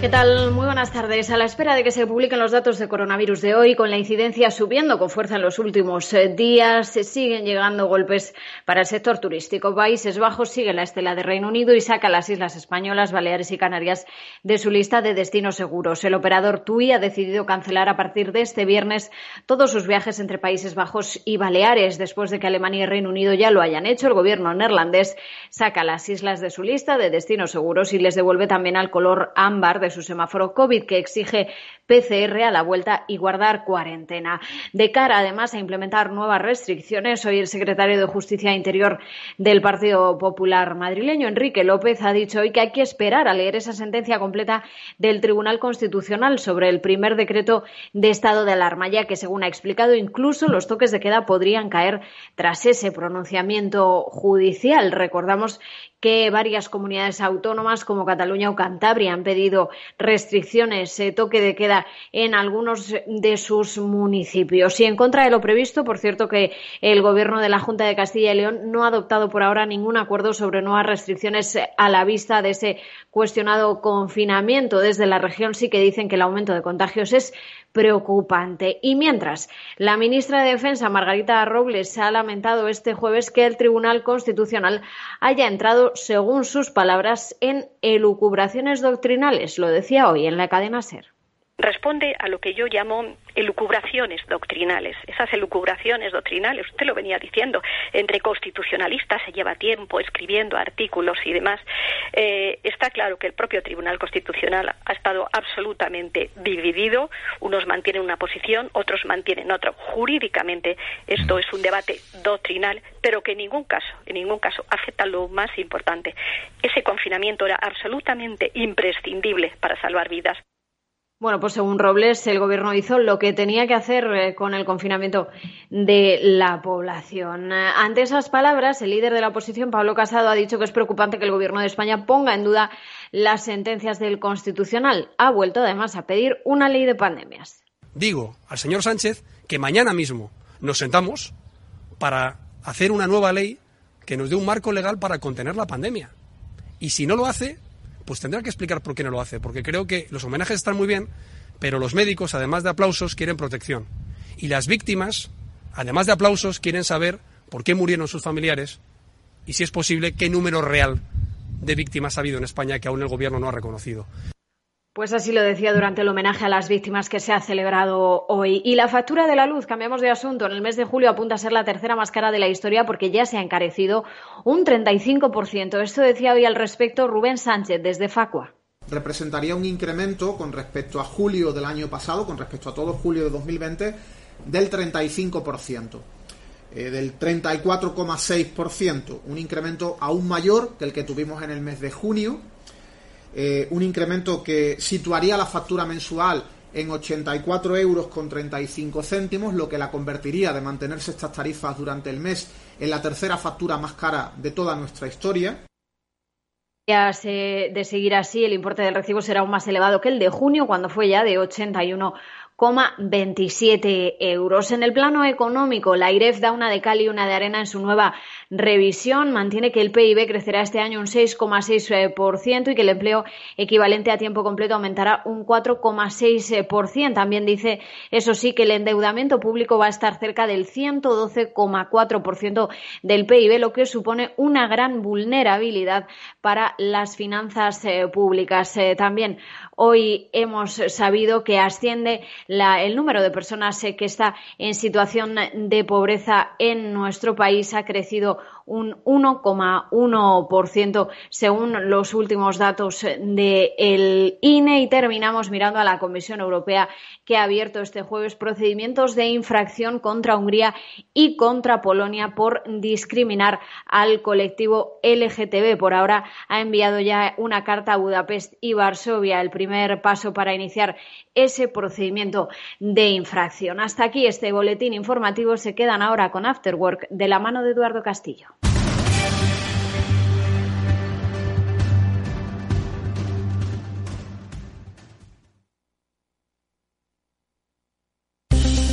¿Qué tal? Muy buenas tardes. A la espera de que se publiquen los datos de coronavirus de hoy, con la incidencia subiendo con fuerza en los últimos eh, días, se siguen llegando golpes para el sector turístico. Países Bajos sigue la estela de Reino Unido y saca las islas españolas, Baleares y Canarias de su lista de destinos seguros. El operador TUI ha decidido cancelar a partir de este viernes todos sus viajes entre Países Bajos y Baleares. Después de que Alemania y Reino Unido ya lo hayan hecho, el gobierno neerlandés saca las islas de su lista de destinos seguros y les devuelve también al color ámbar de su semáforo COVID que exige PCR a la vuelta y guardar cuarentena. De cara, además, a implementar nuevas restricciones, hoy el secretario de Justicia e Interior del Partido Popular madrileño, Enrique López, ha dicho hoy que hay que esperar a leer esa sentencia completa del Tribunal Constitucional sobre el primer decreto de estado de alarma, ya que, según ha explicado, incluso los toques de queda podrían caer tras ese pronunciamiento judicial. Recordamos que varias comunidades autónomas como Cataluña o Cantabria han pedido restricciones, eh, toque de queda en algunos de sus municipios. Y en contra de lo previsto, por cierto que el Gobierno de la Junta de Castilla y León no ha adoptado por ahora ningún acuerdo sobre nuevas restricciones a la vista de ese cuestionado confinamiento. Desde la región sí que dicen que el aumento de contagios es preocupante. Y mientras, la ministra de Defensa, Margarita Robles, ha lamentado este jueves que el Tribunal Constitucional haya entrado, según sus palabras, en elucubraciones doctrinales. Lo decía hoy en la cadena SER responde a lo que yo llamo elucubraciones doctrinales. Esas elucubraciones doctrinales, usted lo venía diciendo, entre constitucionalistas se lleva tiempo escribiendo artículos y demás. Eh, está claro que el propio Tribunal Constitucional ha estado absolutamente dividido. Unos mantienen una posición, otros mantienen otra. Jurídicamente esto es un debate doctrinal, pero que en ningún caso, en ningún caso afecta lo más importante. Ese confinamiento era absolutamente imprescindible para salvar vidas. Bueno, pues según Robles, el gobierno hizo lo que tenía que hacer eh, con el confinamiento de la población. Ante esas palabras, el líder de la oposición, Pablo Casado, ha dicho que es preocupante que el gobierno de España ponga en duda las sentencias del Constitucional. Ha vuelto además a pedir una ley de pandemias. Digo al señor Sánchez que mañana mismo nos sentamos para hacer una nueva ley que nos dé un marco legal para contener la pandemia. Y si no lo hace, pues tendrá que explicar por qué no lo hace, porque creo que los homenajes están muy bien, pero los médicos, además de aplausos, quieren protección. Y las víctimas, además de aplausos, quieren saber por qué murieron sus familiares y, si es posible, qué número real de víctimas ha habido en España que aún el Gobierno no ha reconocido. Pues así lo decía durante el homenaje a las víctimas que se ha celebrado hoy. Y la factura de la luz, cambiamos de asunto, en el mes de julio apunta a ser la tercera más cara de la historia porque ya se ha encarecido un 35%. Esto decía hoy al respecto Rubén Sánchez desde Facua. Representaría un incremento con respecto a julio del año pasado, con respecto a todo julio de 2020, del 35%. Eh, del 34,6%, un incremento aún mayor que el que tuvimos en el mes de junio eh, un incremento que situaría la factura mensual en 84 euros con 35 céntimos, lo que la convertiría de mantenerse estas tarifas durante el mes en la tercera factura más cara de toda nuestra historia. De seguir así, el importe del recibo será aún más elevado que el de junio, cuando fue ya de 81,27 euros. En el plano económico, la IREF da una de cal y una de arena en su nueva revisión mantiene que el PIB crecerá este año un 6,6% y que el empleo equivalente a tiempo completo aumentará un 4,6%. También dice, eso sí, que el endeudamiento público va a estar cerca del 112,4% del PIB, lo que supone una gran vulnerabilidad para las finanzas eh, públicas. Eh, también hoy hemos sabido que asciende el número de personas eh, que está en situación de pobreza en nuestro país. Ha crecido un 1,1% según los últimos datos del INE y terminamos mirando a la Comisión Europea que ha abierto este jueves procedimientos de infracción contra Hungría y contra Polonia por discriminar al colectivo LGTB. Por ahora ha enviado ya una carta a Budapest y Varsovia, el primer paso para iniciar ese procedimiento de infracción. Hasta aquí este boletín informativo. Se quedan ahora con Afterwork de la mano de Eduardo Castillo.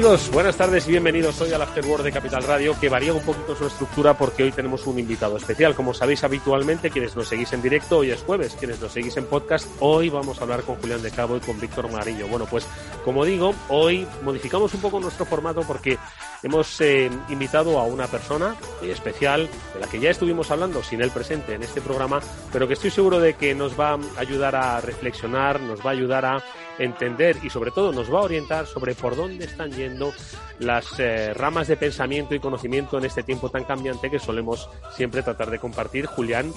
Buenas tardes y bienvenidos hoy al Afterword de Capital Radio, que varía un poquito su estructura porque hoy tenemos un invitado especial. Como sabéis habitualmente, quienes nos seguís en directo, hoy es jueves, quienes nos seguís en podcast, hoy vamos a hablar con Julián de Cabo y con Víctor Marillo. Bueno, pues como digo, hoy modificamos un poco nuestro formato porque hemos eh, invitado a una persona especial de la que ya estuvimos hablando sin él presente en este programa, pero que estoy seguro de que nos va a ayudar a reflexionar, nos va a ayudar a entender y sobre todo nos va a orientar sobre por dónde están yendo las eh, ramas de pensamiento y conocimiento en este tiempo tan cambiante que solemos siempre tratar de compartir Julián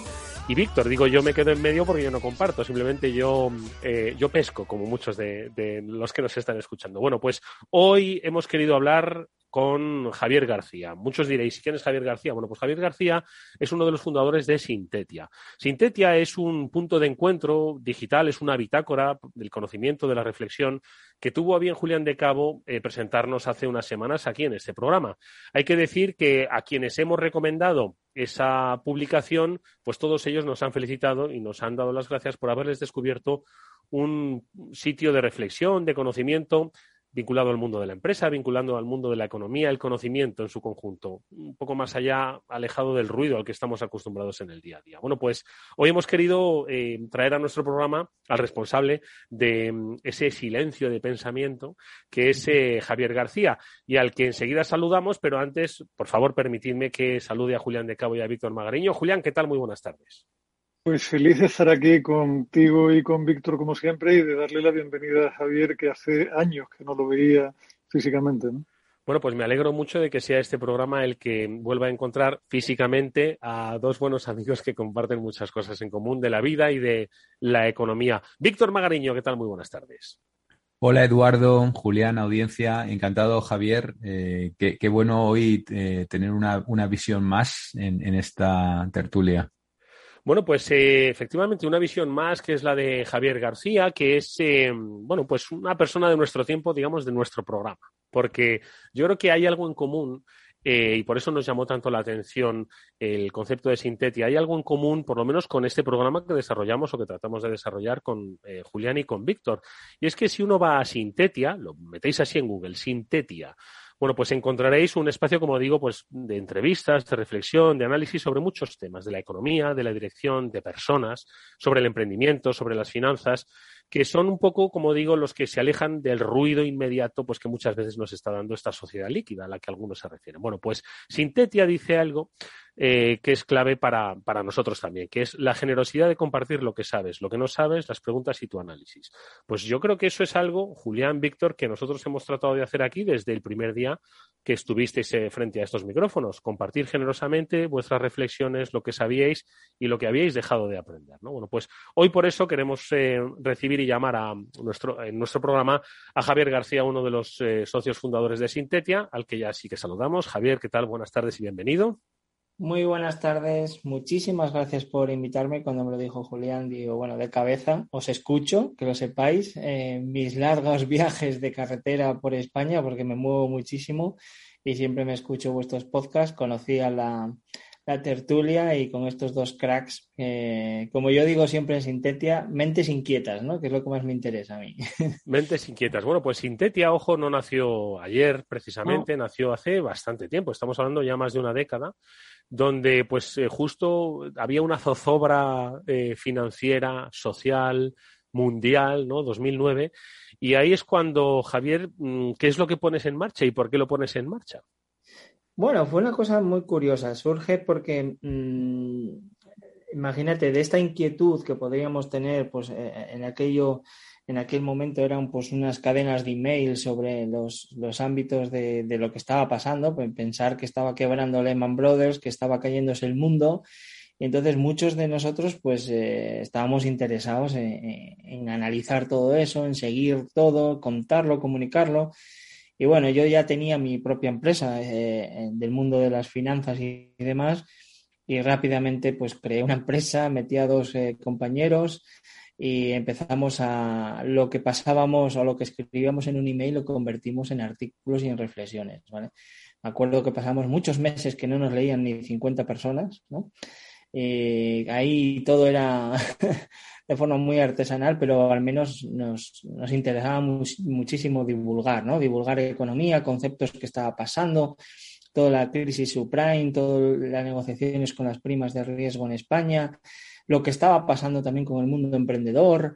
y Víctor. Digo, yo me quedo en medio porque yo no comparto, simplemente yo, eh, yo pesco, como muchos de, de los que nos están escuchando. Bueno, pues hoy hemos querido hablar con Javier García. Muchos diréis, ¿quién es Javier García? Bueno, pues Javier García es uno de los fundadores de Sintetia. Sintetia es un punto de encuentro digital, es una bitácora del conocimiento, de la reflexión, que tuvo a bien Julián de Cabo eh, presentarnos hace unas semanas aquí en este programa. Hay que decir que a quienes hemos recomendado esa publicación, pues todos ellos nos han felicitado y nos han dado las gracias por haberles descubierto un sitio de reflexión, de conocimiento vinculado al mundo de la empresa, vinculando al mundo de la economía, el conocimiento en su conjunto, un poco más allá, alejado del ruido al que estamos acostumbrados en el día a día. Bueno, pues hoy hemos querido eh, traer a nuestro programa al responsable de mm, ese silencio de pensamiento, que es eh, Javier García, y al que enseguida saludamos, pero antes, por favor, permitidme que salude a Julián de Cabo y a Víctor Magariño. Julián, ¿qué tal? Muy buenas tardes. Pues feliz de estar aquí contigo y con Víctor como siempre y de darle la bienvenida a Javier que hace años que no lo veía físicamente. Bueno, pues me alegro mucho de que sea este programa el que vuelva a encontrar físicamente a dos buenos amigos que comparten muchas cosas en común de la vida y de la economía. Víctor Magariño, ¿qué tal? Muy buenas tardes. Hola Eduardo, Julián, audiencia, encantado Javier. Eh, qué, bueno hoy eh, tener una, visión más en esta tertulia. Bueno, pues eh, efectivamente una visión más que es la de Javier García, que es, eh, bueno, pues una persona de nuestro tiempo, digamos, de nuestro programa. Porque yo creo que hay algo en común eh, y por eso nos llamó tanto la atención el concepto de Sintetia. Hay algo en común, por lo menos, con este programa que desarrollamos o que tratamos de desarrollar con Julián y con Víctor. Y es que si uno va a Sintetia, lo metéis así en Google, Sintetia, bueno, pues encontraréis un espacio, como digo, pues de entrevistas, de reflexión, de análisis sobre muchos temas, de la economía, de la dirección, de personas, sobre el emprendimiento, sobre las finanzas, que son un poco, como digo, los que se alejan del ruido inmediato, pues que muchas veces nos está dando esta sociedad líquida a la que algunos se refieren. Bueno, pues Sintetia dice algo eh, que es clave para, para, nosotros también, que es la generosidad de compartir lo que sabes, lo que no sabes, las preguntas y tu análisis. Pues yo creo que eso es algo, Julián, Víctor, que nosotros hemos tratado de hacer aquí desde el primer día que estuvisteis eh, frente a estos micrófonos, compartir generosamente vuestras reflexiones, lo que sabíais y lo que habíais dejado de aprender. ¿no? Bueno, pues hoy por eso queremos eh, recibir y llamar a nuestro, en nuestro programa a Javier García, uno de los socios fundadores de Sintetia, al que ya sí que saludamos. Javier, ¿qué tal? Buenas tardes y bienvenido. Muy buenas tardes, muchísimas gracias por invitarme. Cuando me lo dijo Julián, digo, bueno, de cabeza os escucho, que lo sepáis, en mis largos viajes de carretera por España, porque me muevo muchísimo y siempre me escucho vuestros podcasts. Conocí a la, la tertulia y con estos dos cracks, como yo digo siempre en Sintetia, mentes inquietas, ¿no? Que es lo que más me interesa a mí. Mentes inquietas. Bueno, pues Sintetia, ojo, no nació ayer precisamente, nació hace bastante tiempo. Estamos hablando ya más de una década donde pues eh, justo había una zozobra eh, financiera, social, mundial, ¿no? 2009. Y ahí es cuando, Javier, mm, ¿qué es lo que pones en marcha y por qué lo pones en marcha? Bueno, fue una cosa muy curiosa. Surge porque, mm, imagínate, de esta inquietud que podríamos tener pues, eh, en aquello en aquel momento eran pues unas cadenas de email sobre los, ámbitos de, lo que estaba pasando, pues, pensar que estaba quebrando Lehman Brothers, que estaba cayéndose el mundo. Y entonces muchos de nosotros pues eh, estábamos interesados en, analizar todo eso, en seguir todo, contarlo, comunicarlo. Y bueno, yo ya tenía mi propia empresa eh, del mundo de las finanzas y, demás y rápidamente pues creé una empresa, metí a dos eh, compañeros y empezamos a lo que pasábamos o lo que escribíamos en un email lo convertimos en artículos y en reflexiones. ¿vale? Me acuerdo que pasamos muchos meses que no nos leían ni 50 personas, ¿no? Y ahí todo era de forma muy artesanal, pero al menos nos, nos interesaba muchísimo divulgar, ¿no? Divulgar economía, conceptos que estaba pasando, toda la crisis subprime, todas las negociaciones con las primas de riesgo en España, lo que estaba pasando también con el mundo emprendedor.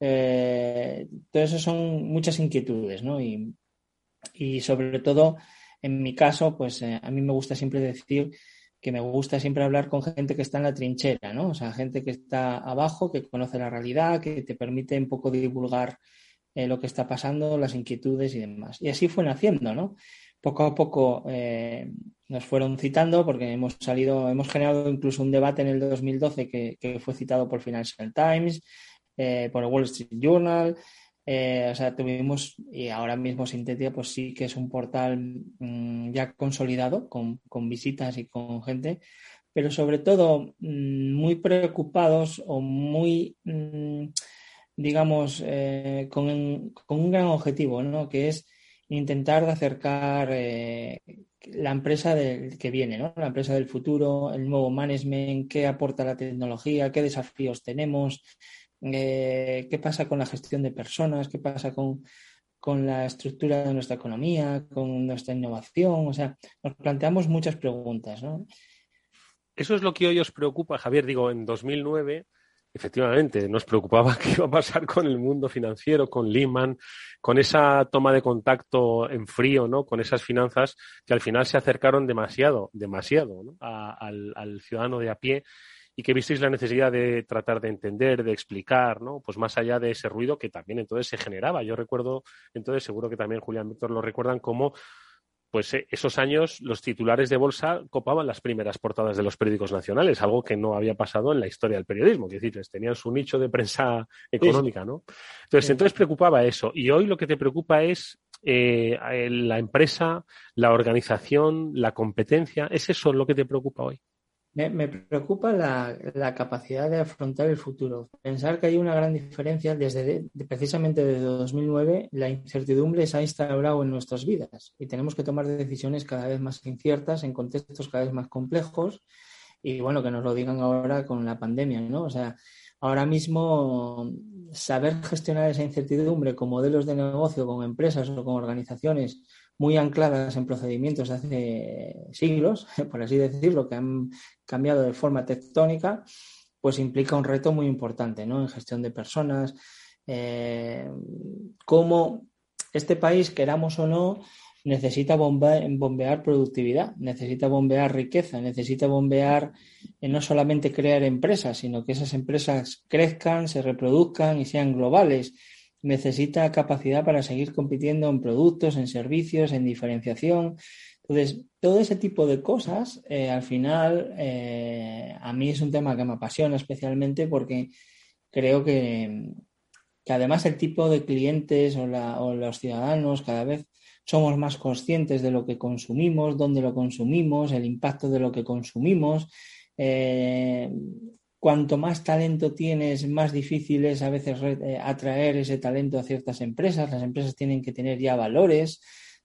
Eh, todo eso son muchas inquietudes, ¿no? Y, sobre todo, en mi caso, pues eh, a mí me gusta siempre decir que me gusta siempre hablar con gente que está en la trinchera, ¿no? O sea, gente que está abajo, que conoce la realidad, que te permite un poco divulgar eh, lo que está pasando, las inquietudes y demás. Y así fue naciendo, ¿no? Poco a poco nos fueron citando porque hemos salido, hemos generado incluso un debate en el 2012 que, fue citado por Financial Times, eh, por el Wall Street Journal. Eh, o sea, tuvimos, y ahora mismo Sintetia, pues sí que es un portal mm, ya consolidado, con, visitas y con gente, pero sobre todo mm, muy preocupados o muy, mm, digamos, eh, con, con, un gran objetivo, ¿no? Que es intentar acercar la empresa del, que viene, ¿no? la empresa del futuro, el nuevo management, qué aporta la tecnología, qué desafíos tenemos, eh, qué pasa con la gestión de personas, qué pasa con, con la estructura de nuestra economía, con nuestra innovación. O sea, nos planteamos muchas preguntas. ¿no? Eso es lo que hoy os preocupa, Javier. Digo, en 2009 efectivamente, nos preocupaba qué iba a pasar con el mundo financiero, con Lehman, con esa toma de contacto en frío, ¿no? Con esas finanzas que al final se acercaron demasiado, demasiado al, ciudadano de a pie y que visteis la necesidad de tratar de entender, de explicar, ¿no? Pues más allá de ese ruido que también entonces se generaba. Yo recuerdo, entonces seguro que también Julián Víctor lo recuerdan como pues eh, esos años los titulares de bolsa copaban las primeras portadas de los periódicos nacionales, algo que no había pasado en la historia del periodismo, que decir, tenían su nicho de prensa económica, ¿no? Entonces, entonces preocupaba eso. Y hoy lo que te preocupa es eh, la empresa, la organización, la competencia. ¿Es eso lo que te preocupa hoy? Me, preocupa la, capacidad de afrontar el futuro. Pensar que hay una gran diferencia desde precisamente desde 2009, la incertidumbre se ha instaurado en nuestras vidas y tenemos que tomar decisiones cada vez más inciertas en contextos cada vez más complejos y bueno, que nos lo digan ahora con la pandemia, ¿no? O sea, ahora mismo saber gestionar esa incertidumbre con modelos de negocio, con empresas o con organizaciones muy ancladas en procedimientos de hace siglos, por así decirlo, que han cambiado de forma tectónica, pues implica un reto muy importante ¿no? en gestión de personas, eh, cómo este país, queramos o no, necesita bombear, productividad, necesita bombear riqueza, necesita bombear eh, no solamente crear empresas, sino que esas empresas crezcan, se reproduzcan y sean globales necesita capacidad para seguir compitiendo en productos, en servicios, en diferenciación. Entonces, todo ese tipo de cosas, eh, al final, eh, a mí es un tema que me apasiona especialmente porque creo que, además el tipo de clientes o, los ciudadanos cada vez somos más conscientes de lo que consumimos, dónde lo consumimos, el impacto de lo que consumimos. Eh, cuanto más talento tienes, más difícil es a veces eh, atraer ese talento a ciertas empresas. Las empresas tienen que tener ya valores.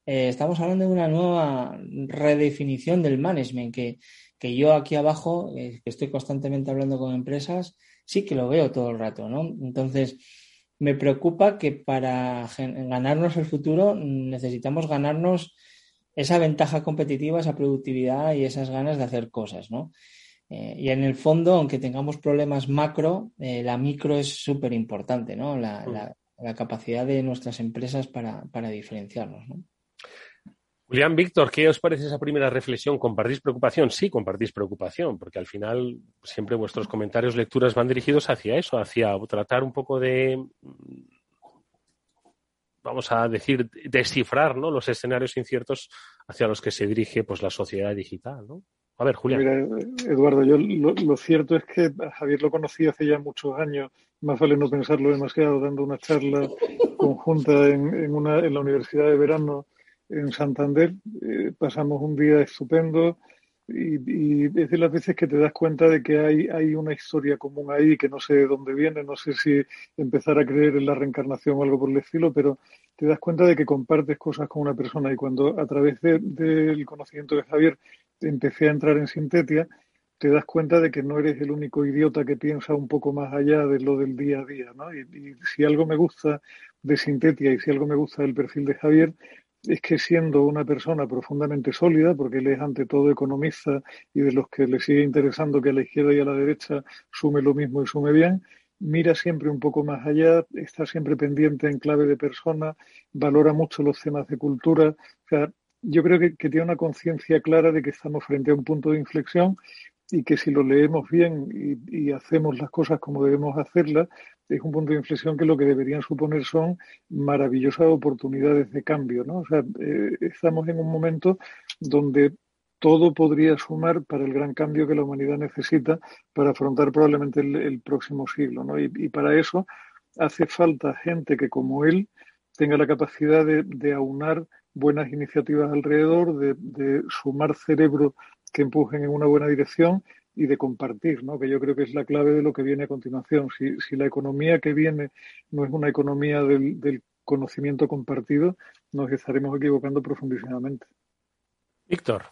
Eh, estamos hablando de una nueva redefinición del management que, que yo aquí abajo, eh, que estoy constantemente hablando con empresas, sí que lo veo todo el rato, ¿no? Entonces, me preocupa que para ganarnos el futuro necesitamos ganarnos esa ventaja competitiva, esa productividad y esas ganas de hacer cosas, ¿no? Eh, y en el fondo, aunque tengamos problemas macro, eh, la micro es súper importante, ¿no? La, mm. capacidad de nuestras empresas para, para diferenciarnos, ¿no? Julián, Víctor, ¿qué os parece esa primera reflexión? ¿Compartís preocupación? Sí, compartís preocupación, porque al final siempre vuestros comentarios, lecturas van dirigidos hacia eso, hacia tratar un poco de, vamos a decir, descifrar ¿no? los escenarios inciertos hacia los que se dirige pues, la sociedad digital. ¿no? A ver, Julián. Mira, Eduardo, yo lo, cierto es que Javier lo conocí hace ya muchos años, más vale no pensarlo demasiado, dando una charla conjunta en, en, una, en la Universidad de Verano en Santander. Eh, pasamos un día estupendo y, es de las veces que te das cuenta de que hay, hay una historia común ahí que no sé de dónde viene, no sé si empezar a creer en la reencarnación o algo por el estilo, pero te das cuenta de que compartes cosas con una persona y cuando a través del conocimiento de Javier empecé a entrar en Sintetia, te das cuenta de que no eres el único idiota que piensa un poco más allá de lo del día a día, ¿no? Y, y si algo me gusta de Sintetia y si algo me gusta del perfil de Javier es que siendo una persona profundamente sólida, porque él es ante todo economista y de los que le sigue interesando que a la izquierda y a la derecha sume lo mismo y sume bien, mira siempre un poco más allá, está siempre pendiente en clave de persona, valora mucho los temas de cultura. O sea, yo creo que, tiene una conciencia clara de que estamos frente a un punto de inflexión y que si lo leemos bien y, hacemos las cosas como debemos hacerlas, es un punto de inflexión que lo que deberían suponer son maravillosas oportunidades de cambio. ¿no? O sea, eh, estamos en un momento donde todo podría sumar para el gran cambio que la humanidad necesita para afrontar probablemente el, próximo siglo. ¿no? Y, para eso hace falta gente que como él tenga la capacidad de, aunar buenas iniciativas alrededor, de, de sumar cerebro que empujen en una buena dirección y de compartir, ¿no? que yo creo que es la clave de lo que viene a continuación. Si, si la economía que viene no es una economía del, del conocimiento compartido, nos estaremos equivocando profundísimamente. Víctor.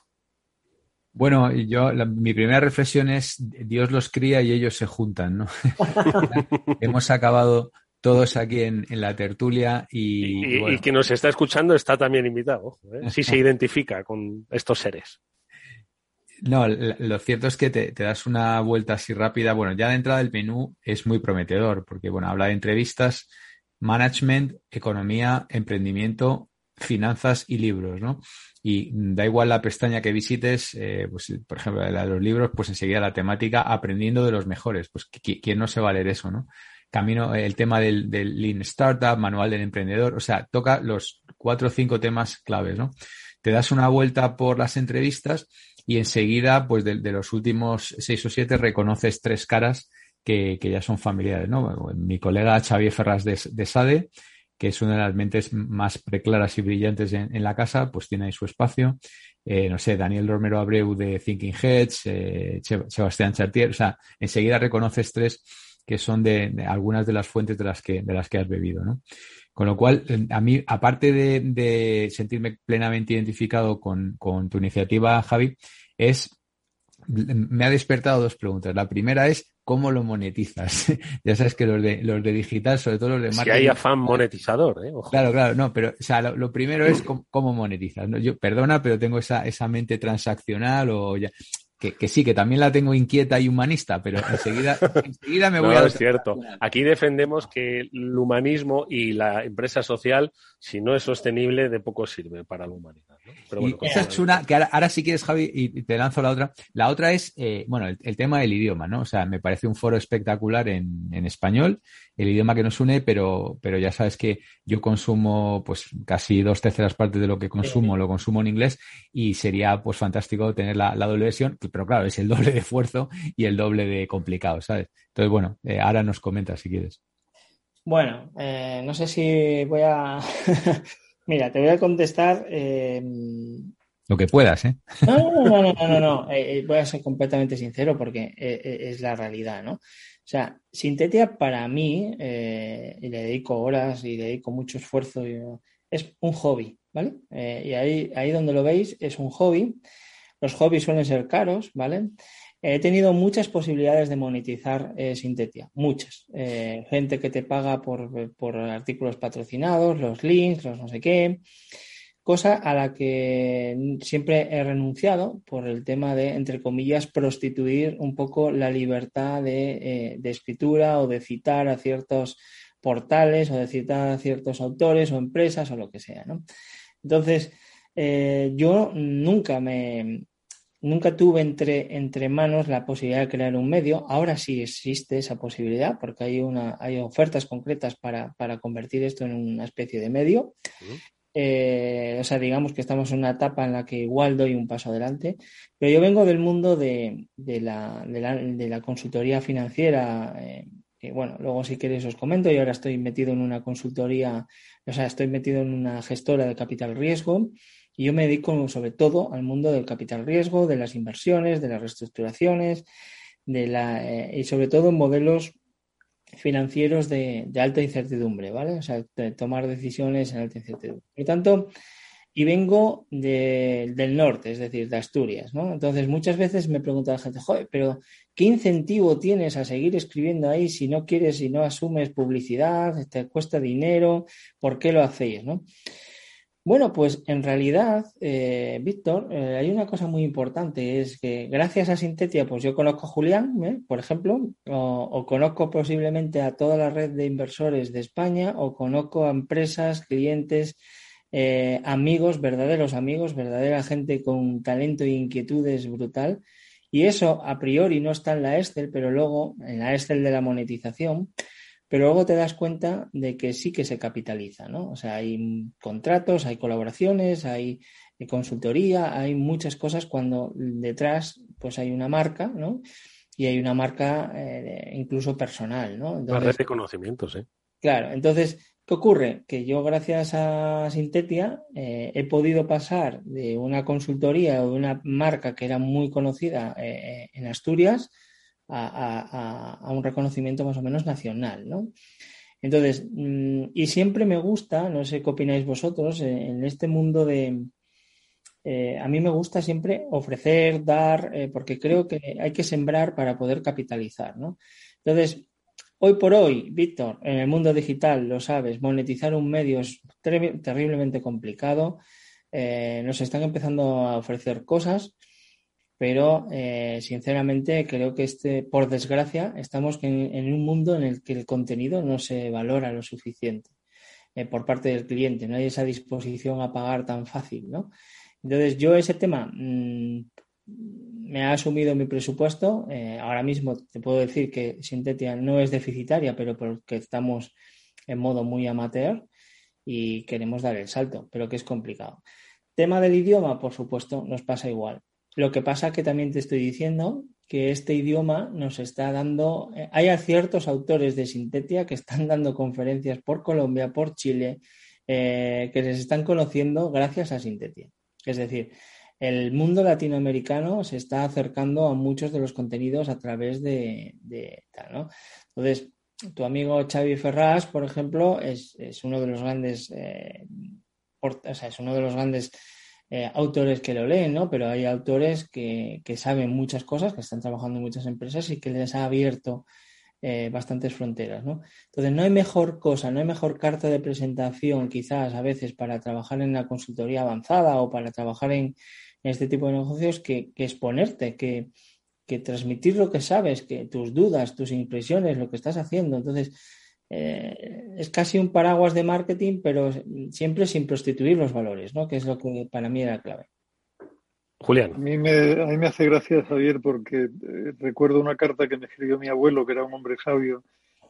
Bueno, yo mi primera reflexión es Dios los cría y ellos se juntan, ¿no? Hemos acabado todos aquí en, en la tertulia y, y, quien nos está escuchando está también invitado, ¿eh? si se identifica con estos seres. No, lo cierto es que te, das una vuelta así rápida. Bueno, ya de entrada el menú es muy prometedor porque, bueno, habla de entrevistas, management, economía, emprendimiento, finanzas y libros, ¿no? Y da igual la pestaña que visites, eh, pues, por ejemplo, la de los libros, pues enseguida la temática aprendiendo de los mejores. Pues, ¿quién no se va a leer eso, no? Camino, el tema del, del Lean Startup, manual del emprendedor, o sea, toca los cuatro o cinco temas claves, ¿no? Te das una vuelta por las entrevistas y enseguida, pues de, los últimos seis o siete, reconoces tres caras que, ya son familiares, ¿no? Mi colega Xavier Ferraz de, Sade, que es una de las mentes más preclaras y brillantes en, la casa, pues tiene ahí su espacio. Eh, no sé, Daniel Romero Abreu de Thinking Heads, eh, Sebastián Chartier, o sea, enseguida reconoces tres que son de, algunas de las fuentes de las que, de las que has bebido, ¿no? Con lo cual, a mí, aparte de, sentirme plenamente identificado con, tu iniciativa, Javi, es me ha despertado dos preguntas. La primera es cómo lo monetizas. ya sabes que los de los de digital, sobre todo los de marketing. Si hay afán monetizador, ¿eh? Claro, claro, no, pero o sea, lo, primero es cómo, monetizas. Yo, perdona, pero tengo esa, esa mente transaccional o ya que, sí, que también la tengo inquieta y humanista, pero enseguida, enseguida me voy no, a... es cierto. Aquí defendemos que el humanismo y la empresa social, si no es sostenible, de poco sirve para la humanidad. y esa es una, que ahora, si quieres, Javi, y te lanzo la otra. La otra es, eh, bueno, el, tema del idioma, ¿no? O sea, me parece un foro espectacular en, en español el idioma que nos une, pero, pero ya sabes que yo consumo pues casi dos terceras partes de lo que consumo, lo consumo en inglés y sería pues fantástico tener la, doble versión, pero claro, es el doble de esfuerzo y el doble de complicado, ¿sabes? Entonces, bueno, eh, ahora nos comentas si quieres. Bueno, eh, no sé si voy a... Mira, te voy a contestar... Eh, lo que puedas, ¿eh? No, no, no, no, no, no, no. voy a ser completamente sincero porque es la realidad, ¿no? O sea, Sintetia para mí, y le dedico horas y le dedico mucho esfuerzo, es un hobby, ¿vale? Y ahí, ahí donde lo veis es un hobby, los hobbies suelen ser caros, ¿vale? He tenido muchas posibilidades de monetizar eh, Sintetia, muchas. Eh, gente que te paga por, por, artículos patrocinados, los links, los no sé qué, cosa a la que siempre he renunciado por el tema de, entre comillas, prostituir un poco la libertad de, eh, de escritura o de citar a ciertos portales o de citar a ciertos autores o empresas o lo que sea, ¿no? Entonces, yo nunca me, nunca tuve entre, entre manos la posibilidad de crear un medio. Ahora sí existe esa posibilidad porque hay, una, hay ofertas concretas para, para convertir esto en una especie de medio. Eh, o sea, digamos que estamos en una etapa en la que igual doy un paso adelante, pero yo vengo del mundo de, de, la, de, la, de la, consultoría financiera, eh, que bueno, luego si queréis os comento, y ahora estoy metido en una consultoría, o sea, estoy metido en una gestora de capital riesgo, y yo me dedico sobre todo al mundo del capital riesgo, de las inversiones, de las reestructuraciones, de la, eh, y sobre todo en modelos financieros de, alta incertidumbre, ¿vale? O sea, de tomar decisiones en alta incertidumbre. Por lo tanto, y vengo del norte, es decir, de Asturias, ¿no? Entonces, muchas veces me pregunta la gente, joder, pero ¿qué incentivo tienes a seguir escribiendo ahí si no quieres, si no asumes publicidad, te cuesta dinero, ¿por qué lo hacéis, no? Bueno, pues en realidad, eh, Víctor, eh, hay una cosa muy importante, es que gracias a Sintetia, pues yo conozco a Julián, ¿eh? por ejemplo, o, conozco posiblemente a toda la red de inversores de España, o conozco a empresas, clientes, amigos, verdaderos amigos, verdadera gente con talento e inquietudes brutal. Y eso a priori no está en la Excel, pero luego en la Excel de la monetización, pero luego te das cuenta de que sí que se capitaliza, ¿no? O sea, hay contratos, hay colaboraciones, hay consultoría, hay muchas cosas cuando detrás pues hay una marca, ¿no? Y hay una marca eh, incluso personal, ¿no? Entonces, red de conocimientos, ¿eh? Claro, entonces, ¿qué ocurre? Que yo gracias a Sintetia eh, he podido pasar de una consultoría o de una marca que era muy conocida eh, en Asturias a, un reconocimiento más o menos nacional, ¿no? Entonces, mm, y siempre me gusta, no sé qué opináis vosotros, eh, en este mundo de... Eh, a mí me gusta siempre ofrecer, dar, eh, porque creo que hay que sembrar para poder capitalizar, ¿no? Entonces, hoy por hoy, Víctor, en el mundo digital, lo sabes, monetizar un medio es terriblemente complicado. nos están empezando a ofrecer cosas pero eh, sinceramente creo que este, por desgracia, estamos en, un mundo en el que el contenido no se valora lo suficiente eh, por parte del cliente, no hay esa disposición a pagar tan fácil, ¿no? Entonces yo ese tema mm, me ha asumido mi presupuesto, eh, ahora mismo te puedo decir que Sintetia no es deficitaria, pero porque estamos en modo muy amateur y queremos dar el salto, pero que es complicado. Tema del idioma, por supuesto, nos pasa igual. Lo que pasa que también te estoy diciendo que este idioma nos está dando, eh, hay ciertos autores de Sintetia que están dando conferencias por Colombia, por Chile, eh, que les están conociendo gracias a Sintetia. Es decir, el mundo latinoamericano se está acercando a muchos de los contenidos a través de, tal, ¿no? Entonces, tu amigo Xavi Ferraz, por ejemplo, es, uno de los grandes, eh, o sea, es uno de los grandes eh, autores que lo leen, ¿no? Pero hay autores que, saben muchas cosas, que están trabajando en muchas empresas y que les ha abierto eh, bastantes fronteras, ¿no? Entonces, no hay mejor cosa, no hay mejor carta de presentación quizás a veces para trabajar en la consultoría avanzada o para trabajar en, este tipo de negocios que, que exponerte, que, que transmitir lo que sabes, que tus dudas, tus impresiones, lo que estás haciendo. Entonces, eh, es casi un paraguas de marketing, pero siempre sin prostituir los valores, ¿no? Que es lo que para mí era clave. Julián. A mí me, a mí me hace gracia, Javier, porque eh, recuerdo una carta que me escribió mi abuelo, que era un hombre sabio,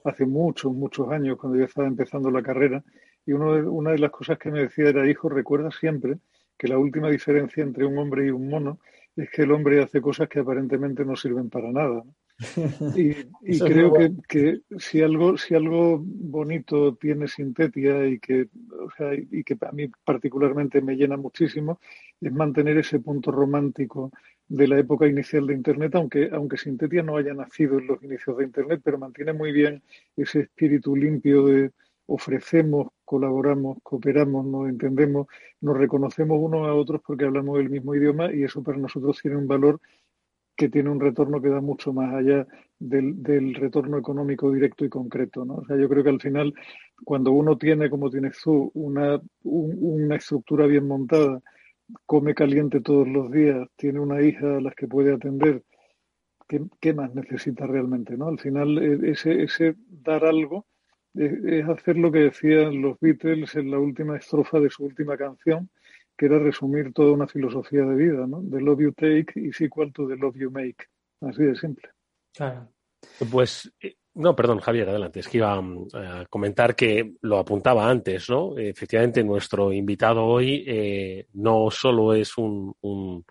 hace muchos, muchos años, cuando yo estaba empezando la carrera, y uno una de las cosas que me decía era, hijo, recuerda siempre que la última diferencia entre un hombre y un mono es que el hombre hace cosas que aparentemente no sirven para nada. Y, creo que, si algo si algo bonito tiene Sintetia y que o sea, y que a mí particularmente me llena muchísimo es mantener ese punto romántico de la época inicial de Internet, aunque aunque Sintetia no haya nacido en los inicios de Internet, pero mantiene muy bien ese espíritu limpio de ofrecemos colaboramos, cooperamos, nos entendemos, nos reconocemos unos a otros porque hablamos el mismo idioma y eso para nosotros tiene un valor que tiene un retorno que da mucho más allá del, retorno económico directo y concreto. ¿no? O sea, yo creo que al final, cuando uno tiene, como tienes tú, una, una estructura bien montada, come caliente todos los días, tiene una hija a la que puede atender, ¿qué, más necesita realmente? ¿no? Al final, e, ese, ese dar algo es hacer lo que decían los Beatles en la última estrofa de su última canción, que era resumir toda una filosofía de vida, ¿no? The love you take is equal to the love you make. Así de simple. Claro. Pues, eh, no, perdón, Javier, adelante. Es que iba mm, a comentar que lo apuntaba antes, ¿no? Efectivamente, nuestro invitado hoy eh, no solo es un, un,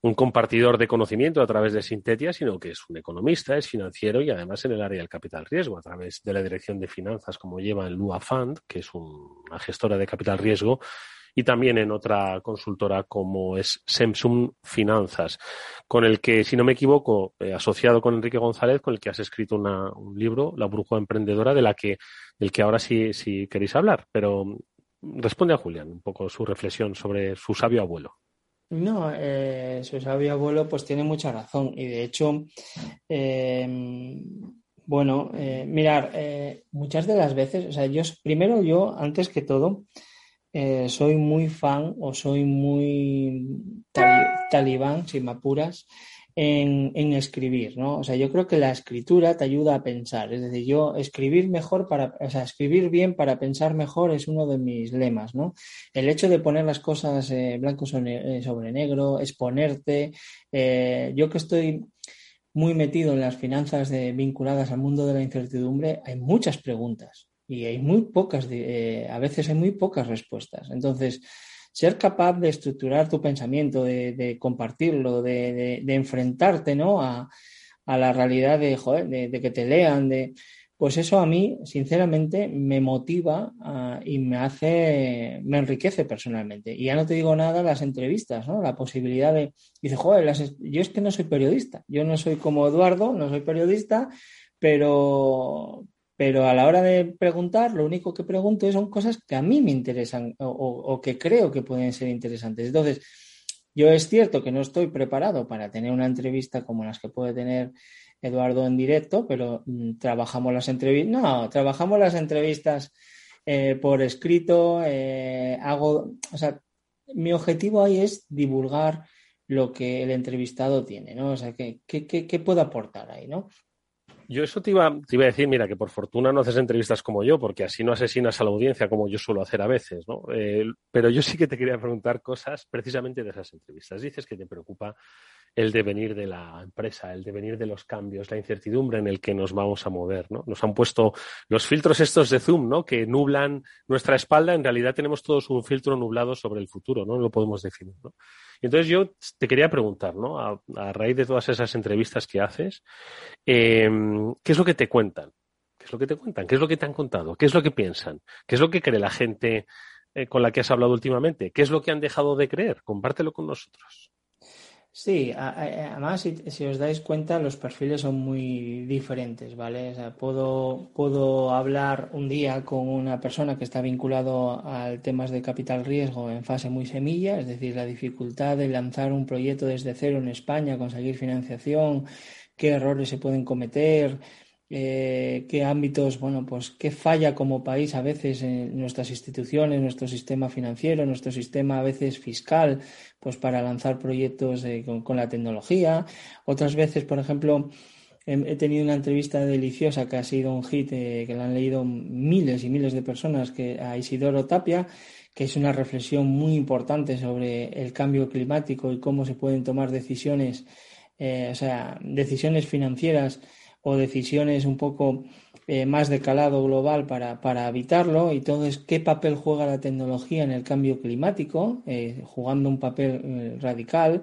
un, compartidor de conocimiento a través de Sintetia, sino que es un economista, es financiero y además en el área del capital riesgo, a través de la dirección de finanzas, como lleva el Lua Fund, que es una gestora de capital riesgo y también en otra consultora como es Samsung Finanzas, con el que, si no me equivoco, eh, asociado con Enrique González, con el que has escrito un libro, La Bruja Emprendedora, de la que, del que ahora sí, sí queréis hablar. Pero mm, responde a Julián un poco su reflexión sobre su sabio abuelo. No, eh, su sabio abuelo pues tiene mucha razón y de hecho, eh, bueno, mirar, muchas de las veces, o sea, yo primero yo, antes que todo, eh, soy muy fan o soy muy talibán, si me apuras, en, escribir, ¿no? O sea, yo creo que la escritura te ayuda a pensar. Es decir, yo escribir mejor para, o sea, escribir bien para pensar mejor es uno de mis lemas, ¿no? El hecho de poner las cosas eh, blanco sobre, sobre, negro, exponerte. Eh, yo que estoy muy metido en las finanzas vinculadas al mundo de la incertidumbre, hay muchas preguntas y hay muy pocas, eh, a veces hay muy pocas respuestas. Entonces, ser capaz de estructurar tu pensamiento, de, compartirlo, de, enfrentarte ¿no? a, la realidad de, de, que te lean, de, pues eso a mí, sinceramente, me motiva ah, y me hace, me enriquece personalmente. Y ya no te digo nada las entrevistas, ¿no? La posibilidad de, dice, joder, yo es que no soy periodista, yo no soy como Eduardo, no soy periodista, pero, pero a la hora de preguntar, lo único que pregunto son cosas que a mí me interesan o, que creo que pueden ser interesantes. Entonces, yo es cierto que no estoy preparado para tener una entrevista como las que puede tener Eduardo en directo, pero mm, trabajamos las entrevistas, no, trabajamos las entrevistas eh, por escrito, eh, hago, o sea, mi objetivo ahí es divulgar lo que el entrevistado tiene, ¿no? O sea, ¿qué, puedo aportar ahí, ¿no? Yo eso te iba, te iba a decir, mira, que por fortuna no haces entrevistas como yo, porque así no asesinas a la audiencia como yo suelo hacer a veces, ¿no? Eh, pero yo sí que te quería preguntar cosas precisamente de esas entrevistas. Dices que te preocupa el devenir de la empresa, el devenir de los cambios, la incertidumbre en el que nos vamos a mover, ¿no? Nos han puesto los filtros estos de Zoom, ¿no? Que nublan nuestra espalda. En realidad tenemos todos un filtro nublado sobre el futuro, ¿no? Lo podemos definir, ¿no? Entonces yo te quería preguntar, ¿no? A, raíz de todas esas entrevistas que haces, em, ¿qué es lo que te cuentan? ¿Qué es lo que te cuentan? ¿Qué es lo que te han contado? ¿Qué es lo que piensan? ¿Qué es lo que cree la gente eh, con la que has hablado últimamente? ¿Qué es lo que han dejado de creer? Compártelo con nosotros. Sí, además, si, os dais cuenta, los perfiles son muy diferentes, ¿vale? O sea, puedo, puedo hablar un día con una persona que está vinculado al temas de capital riesgo en fase muy semilla, es decir, la dificultad de lanzar un proyecto desde cero en España, conseguir financiación, qué errores se pueden cometer, eh, qué ámbitos, bueno, pues qué falla como país a veces en nuestras instituciones, nuestro sistema financiero, nuestro sistema a veces fiscal, pues para lanzar proyectos con, la tecnología. Otras veces, por ejemplo, he, tenido una entrevista deliciosa que ha sido un hit, eh, que la han leído miles y miles de personas, que a Isidoro Tapia, que es una reflexión muy importante sobre el cambio climático y cómo se pueden tomar decisiones, eh, o sea, decisiones financieras o decisiones un poco eh, más de calado global para, para, evitarlo y todo es qué papel juega la tecnología en el cambio climático, eh, jugando un papel eh, radical,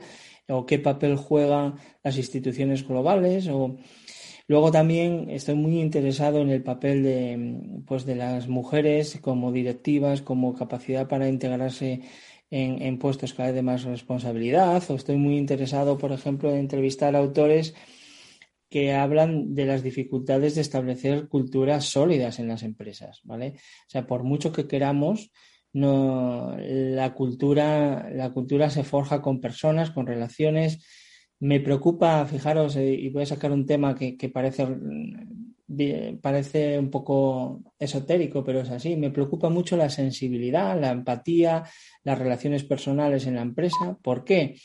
o qué papel juegan las instituciones globales, o luego también estoy muy interesado en el papel de, pues, de las mujeres como directivas, como capacidad para integrarse en, en puestos cada vez de más responsabilidad, o estoy muy interesado, por ejemplo, en entrevistar autores que hablan de las dificultades de establecer culturas sólidas en las empresas, ¿vale? O sea, por mucho que queramos, no, la cultura, la cultura se forja con personas, con relaciones. Me preocupa, fijaros, eh, y voy a sacar un tema que, que parece, parece un poco esotérico, pero es así. Me preocupa mucho la sensibilidad, la empatía, las relaciones personales en la empresa. ¿Por qué?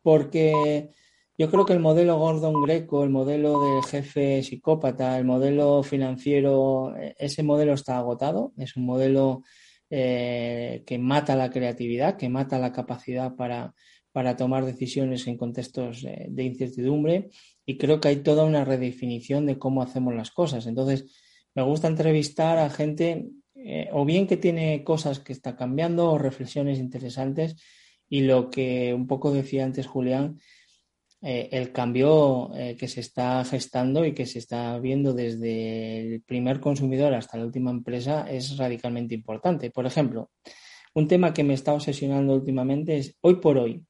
Porque yo creo que el modelo Gordon Greco, el modelo del jefe psicópata, el modelo financiero, e-, ese modelo está agotado. Es un modelo eh, que mata la creatividad, que mata la capacidad para, para tomar decisiones en contextos de incertidumbre. Y creo que hay toda una redefinición de cómo hacemos las cosas. Entonces, me gusta entrevistar a gente eh, o bien que tiene cosas que está cambiando o reflexiones interesantes. Y lo que un poco decía antes Julián, eh, el cambio eh, que se está gestando y que se está viendo desde el primer consumidor hasta la última empresa es radicalmente importante. Por ejemplo, un tema que me está obsesionando últimamente es hoy por hoy,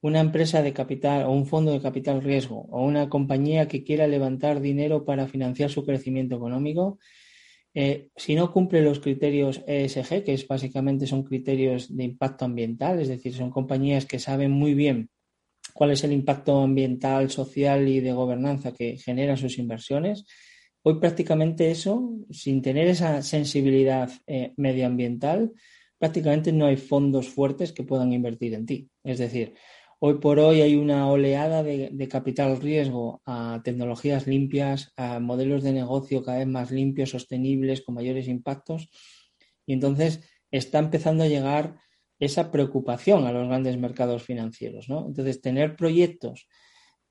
una empresa de capital o un fondo de capital riesgo o una compañía que quiera levantar dinero para financiar su crecimiento económico, eh, si no cumple los criterios ESG, que es básicamente son criterios de impacto ambiental, es decir, son compañías que saben muy bien cuál es el impacto ambiental, social y de gobernanza que generan sus inversiones. Hoy prácticamente eso, sin tener esa sensibilidad eh, medioambiental, prácticamente no hay fondos fuertes que puedan invertir en ti. Es decir, hoy por hoy hay una oleada de, de, capital riesgo a tecnologías limpias, a modelos de negocio cada vez más limpios, sostenibles, con mayores impactos. Y entonces está empezando a llegar esa preocupación a los grandes mercados financieros. ¿no? Entonces, tener proyectos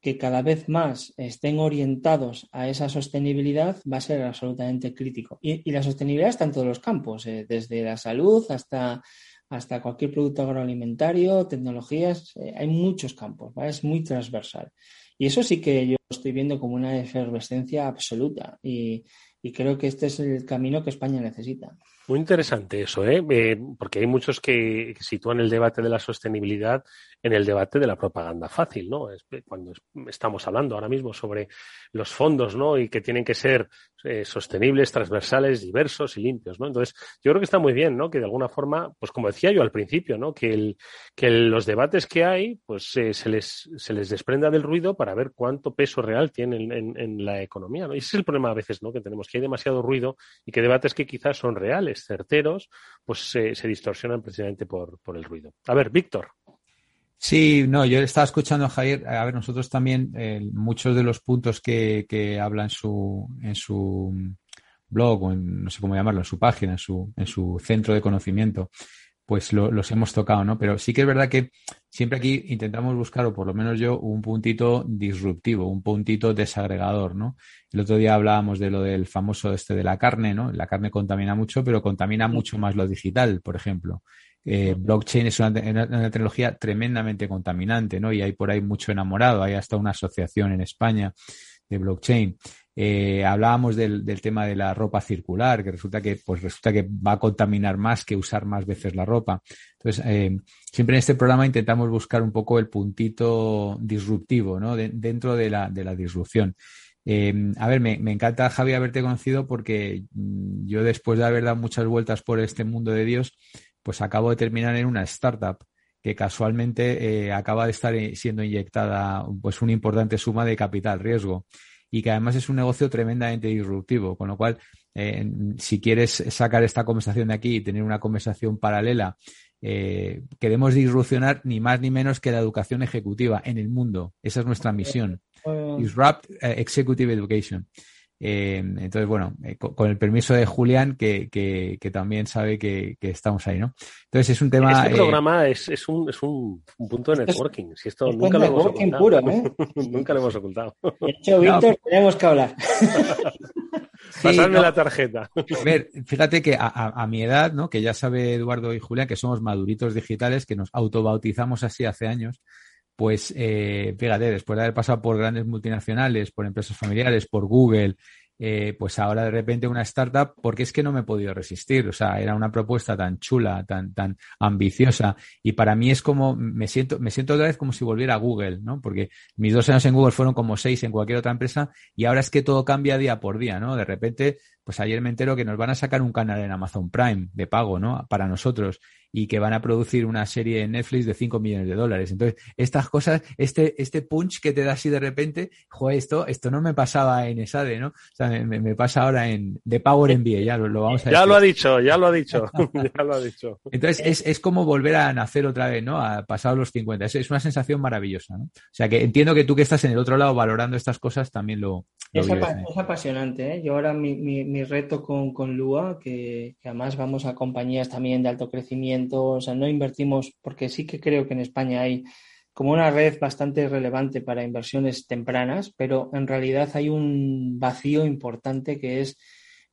que cada vez más estén orientados a esa sostenibilidad va a ser absolutamente crítico. Y, la sostenibilidad está en todos los campos, eh, desde la salud hasta, hasta cualquier producto agroalimentario, tecnologías, eh, hay muchos campos, es muy transversal. Y eso sí que yo estoy viendo como una efervescencia absoluta y, y creo que este es el camino que España necesita. Muy interesante eso, ¿eh? ¿eh? porque hay muchos que sitúan el debate de la sostenibilidad en el debate de la propaganda fácil, ¿no? cuando estamos hablando ahora mismo sobre los fondos, ¿no? Y que tienen que ser eh, sostenibles, transversales, diversos y limpios, ¿no? Entonces, yo creo que está muy bien, ¿no? Que de alguna forma, pues como decía yo al principio, ¿no? Que, los debates que hay, pues eh, se, les, se les desprenda del ruido para ver cuánto peso real tienen en, en, la economía, ¿no? Y ese es el problema a veces, ¿no? Que tenemos, que hay demasiado ruido y que debates que quizás son reales, certeros, pues se distorsionan precisamente por, por el ruido. A ver, Víctor. Sí, no, yo estaba escuchando a Javier. A ver, nosotros también, eh, muchos de los puntos que, que habla en su, en su blog o en, no sé cómo llamarlo, en su página, en su, en su centro de conocimiento, pues lo, los hemos tocado, ¿no? Pero sí que es verdad que siempre aquí intentamos buscar, o por lo menos yo, un puntito disruptivo, un puntito desagregador, ¿no? El otro día hablábamos de lo del famoso este de la carne, ¿no? La carne contamina mucho, pero contamina mucho más lo digital, por ejemplo. Eh, blockchain es una, tecnología tremendamente contaminante, ¿no? Y hay por ahí mucho enamorado. Hay hasta una asociación en España de blockchain. Eh, hablábamos del, tema de la ropa circular, que resulta que, pues resulta que va a contaminar más que usar más veces la ropa. Entonces, eh, siempre en este programa intentamos buscar un poco el puntito disruptivo, ¿no? dentro de la, de la disrupción. a ver, me, me, encanta, Javi, haberte conocido porque mm, yo después de haber dado muchas vueltas por este mundo de Dios, pues acabo de terminar en una startup que casualmente eh, acaba de estar eh, siendo inyectada pues una importante suma de capital riesgo y que además es un negocio tremendamente disruptivo, con lo cual eh, si quieres sacar esta conversación de aquí y tener una conversación paralela, queremos disrupcionar ni más ni menos que la educación ejecutiva en el mundo. Esa es nuestra misión. Disrupt Executive Education. Eh, entonces, bueno, eh, con, el permiso de Julián, que, que, que también sabe que, que, estamos ahí, ¿no? Entonces, es un tema. Este eh, programa es, es, un, es un, punto de networking. Si esto nunca lo hemos ocultado. Puro, ¿eh? nunca lo hemos ocultado. De hecho, Víctor, tenemos que hablar. Pasarme la tarjeta. A ver, fíjate que a, a, mi edad, ¿no? Que ya sabe Eduardo y Julián que somos maduritos digitales, que nos autobautizamos así hace años pues eh, fíjate, después de haber pasado por grandes multinacionales, por empresas familiares, por Google, eh, pues ahora de repente una startup, porque es que no me he podido resistir. O sea, era una propuesta tan chula, tan, tan ambiciosa. Y para mí es como, me siento, me siento otra vez como si volviera a Google, ¿no? Porque mis dos años en Google fueron como seis en cualquier otra empresa y ahora es que todo cambia día por día, ¿no? De repente, pues ayer me entero que nos van a sacar un canal en Amazon Prime de pago, ¿no? Para nosotros y que van a producir una serie en Netflix de 5 millones de dólares. Entonces, estas cosas, este, este punch que te da así de repente, joder, esto, esto no me pasaba en ESADE, ¿no? O sea, me, me pasa ahora en de Power MBA, ya lo, vamos a Ya lo ha dicho, ya lo ha dicho, ya lo ha dicho. Entonces, es, es como volver a nacer otra vez, ¿no? A pasado los 50. Es, es, una sensación maravillosa, ¿no? O sea, que entiendo que tú que estás en el otro lado valorando estas cosas también lo... lo es, apa es, apasionante, ¿eh? Yo ahora mi, mi, mi reto con, con Lua, que, que además vamos a compañías también de alto crecimiento, o sea, no invertimos, porque sí que creo que en España hay como una red bastante relevante para inversiones tempranas, pero en realidad hay un vacío importante que es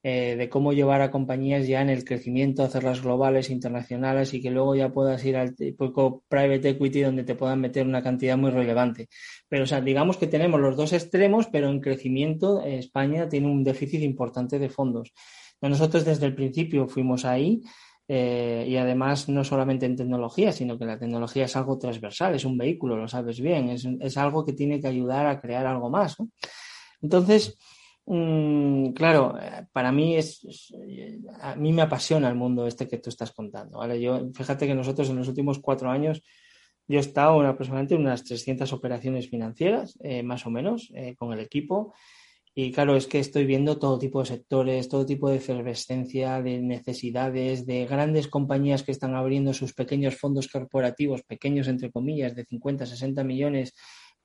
eh, de cómo llevar a compañías ya en el crecimiento, hacerlas globales, internacionales y que luego ya puedas ir al tipo private equity donde te puedan meter una cantidad muy relevante. Pero, o sea, digamos que tenemos los dos extremos, pero en crecimiento eh, España tiene un déficit importante de fondos. Nosotros desde el principio fuimos ahí eh, y además no solamente en tecnología, sino que la tecnología es algo transversal, es un vehículo, lo sabes bien, es, es algo que tiene que ayudar a crear algo más. Entonces, mmm, claro, para mí es, es, a mí me apasiona el mundo este que tú estás contando. ¿vale? Yo, fíjate que nosotros en los últimos cuatro años yo he estado en aproximadamente unas 300 operaciones financieras, eh, más o menos, eh, con el equipo. Y claro, es que estoy viendo todo tipo de sectores, todo tipo de efervescencia, de necesidades, de grandes compañías que están abriendo sus pequeños fondos corporativos, pequeños entre comillas, de 50, 60 millones,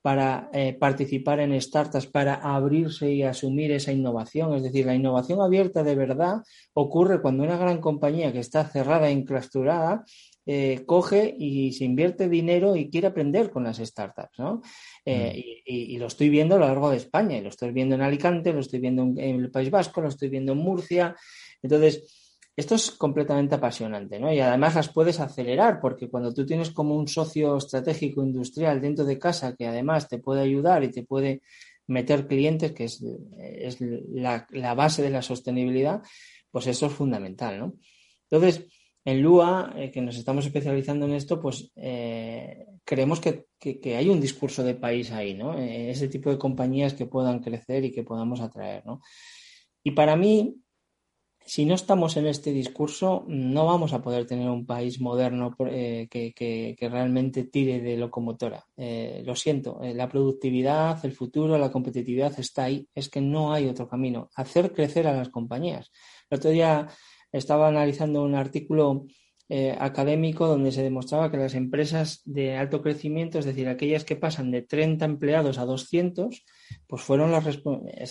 para eh, participar en startups, para abrirse y asumir esa innovación. Es decir, la innovación abierta de verdad ocurre cuando una gran compañía que está cerrada e enclasturada eh, coge y se invierte dinero y quiere aprender con las startups, ¿no? Eh, mm. y, y, lo estoy viendo a lo largo de España, y lo estoy viendo en Alicante, lo estoy viendo en, en, el País Vasco, lo estoy viendo en Murcia. Entonces, esto es completamente apasionante, ¿no? Y además las puedes acelerar, porque cuando tú tienes como un socio estratégico industrial dentro de casa que además te puede ayudar y te puede meter clientes, que es, es la, la base de la sostenibilidad, pues eso es fundamental, ¿no? Entonces, en Lua, eh, que nos estamos especializando en esto, pues eh, creemos que, que, hay un discurso de país ahí, ¿no? Eh, ese tipo de compañías que puedan crecer y que podamos atraer, ¿no? Y para mí, si no estamos en este discurso, no vamos a poder tener un país moderno que, que, realmente tire de locomotora. Lo siento, la productividad, el futuro, la competitividad está ahí. Es que no hay otro camino. Hacer crecer a las compañías. El otro día estaba analizando un artículo eh, académico donde se demostraba que las empresas de alto crecimiento, es decir, aquellas que pasan de 30 empleados a 200, pues fueron las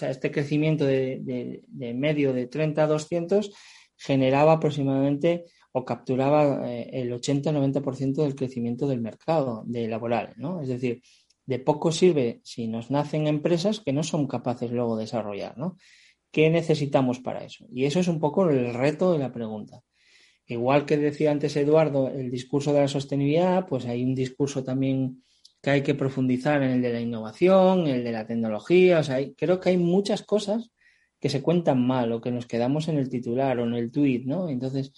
este crecimiento de, medio de 30 a 200 generaba aproximadamente o capturaba eh, el 80-90% del crecimiento del mercado de laboral, ¿no? Es decir, de poco sirve si nos nacen empresas que no son capaces luego de desarrollar, ¿no? ¿Qué necesitamos para eso? Y eso es un poco el reto de la pregunta. Igual que decía antes Eduardo, el discurso de la sostenibilidad, pues hay un discurso también que hay que profundizar en el de la innovación, el de la tecnología, o sea, creo que hay muchas cosas que se cuentan mal o que nos quedamos en el titular o en el tuit, ¿no? Entonces,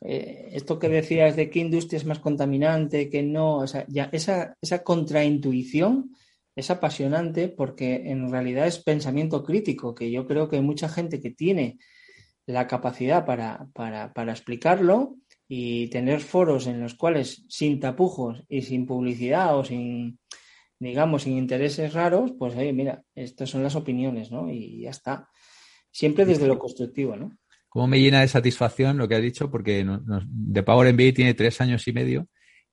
eh, esto que decías de qué industria es más contaminante, que no, o sea, ya esa, esa contraintuición es apasionante porque en realidad es pensamiento crítico, que yo creo que hay mucha gente que tiene la capacidad para, para, para explicarlo y tener foros en los cuales sin tapujos y sin publicidad o sin, digamos, sin intereses raros, pues oye, mira, estas son las opiniones, ¿no? Y ya está. Siempre desde lo constructivo, ¿no? Cómo me llena de satisfacción lo que ha dicho, porque nos, Power MBA tiene tres años y medio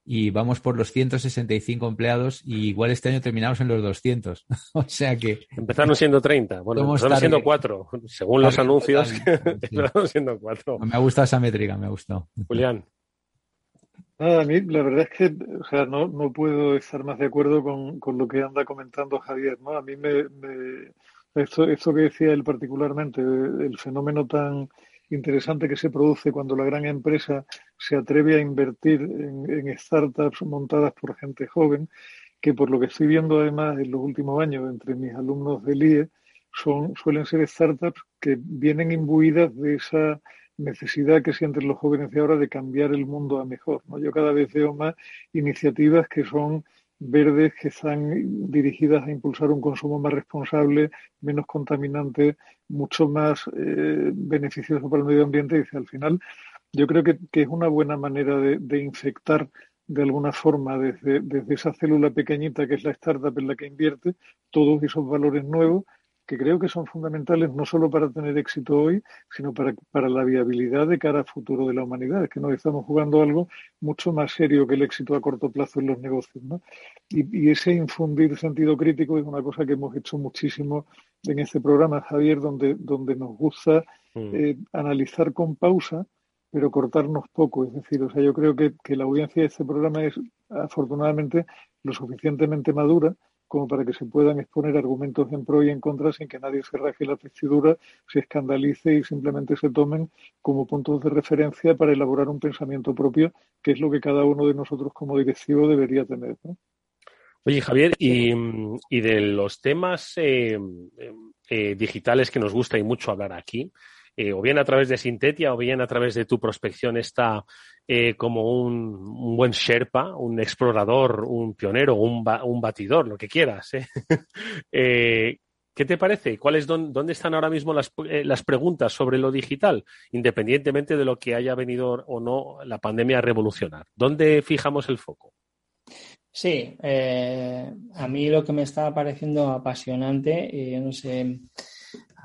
y vamos por los 165 empleados y igual este año terminamos en los 200. o sea que... Empezaron siendo 30, bueno, empezaron siendo 4, según los anuncios, empezaron siendo 4. Me ha gustado esa métrica, me ha gustado. Julián. Nada, a mí la verdad es que o sea, no, no puedo estar más de acuerdo con, con lo que anda comentando Javier. ¿no? A mí me, me esto, esto que decía él particularmente, el fenómeno tan interesante que se produce cuando la gran empresa se atreve a invertir en, startups montadas por gente joven, que por lo que estoy viendo además en los últimos años entre mis alumnos del IE, son, suelen ser startups que vienen imbuidas de esa necesidad que sienten los jóvenes de ahora de cambiar el mundo a mejor. ¿no? Yo cada vez veo más iniciativas que son verdes, que están dirigidas a impulsar un consumo más responsable, menos contaminante, mucho más eh, beneficioso para el medio ambiente. Y al final, yo creo que, es una buena manera de, de infectar de alguna forma desde, desde esa célula pequeñita que es la startup en la que invierte todos esos valores nuevos que creo que son fundamentales no solo para tener éxito hoy, sino para, para la viabilidad de cara al futuro de la humanidad. Es que nos estamos jugando algo mucho más serio que el éxito a corto plazo en los negocios. ¿no? Y, ese infundir sentido crítico es una cosa que hemos hecho muchísimo en este programa, Javier, donde, donde nos gusta mm. eh, analizar con pausa pero cortarnos poco. Es decir, o sea, yo creo que, que la audiencia de este programa es afortunadamente lo suficientemente madura como para que se puedan exponer argumentos en pro y en contra sin que nadie se raje la vestidura, se escandalice y simplemente se tomen como puntos de referencia para elaborar un pensamiento propio, que es lo que cada uno de nosotros como directivo debería tener. Oye, Javier, y, de los temas eh, eh, digitales que nos gusta y mucho hablar aquí, eh, o bien a través de Sintetia o bien a través de tu prospección está eh, como un, buen Sherpa, un explorador, un pionero, un, batidor, lo que quieras. ¿eh? ¿Qué te parece? ¿Cuáles dónde están ahora mismo las, las, preguntas sobre lo digital, independientemente de lo que haya venido o no la pandemia a revolucionar? ¿Dónde fijamos el foco? Sí, a mí lo que me está pareciendo apasionante, yo no sé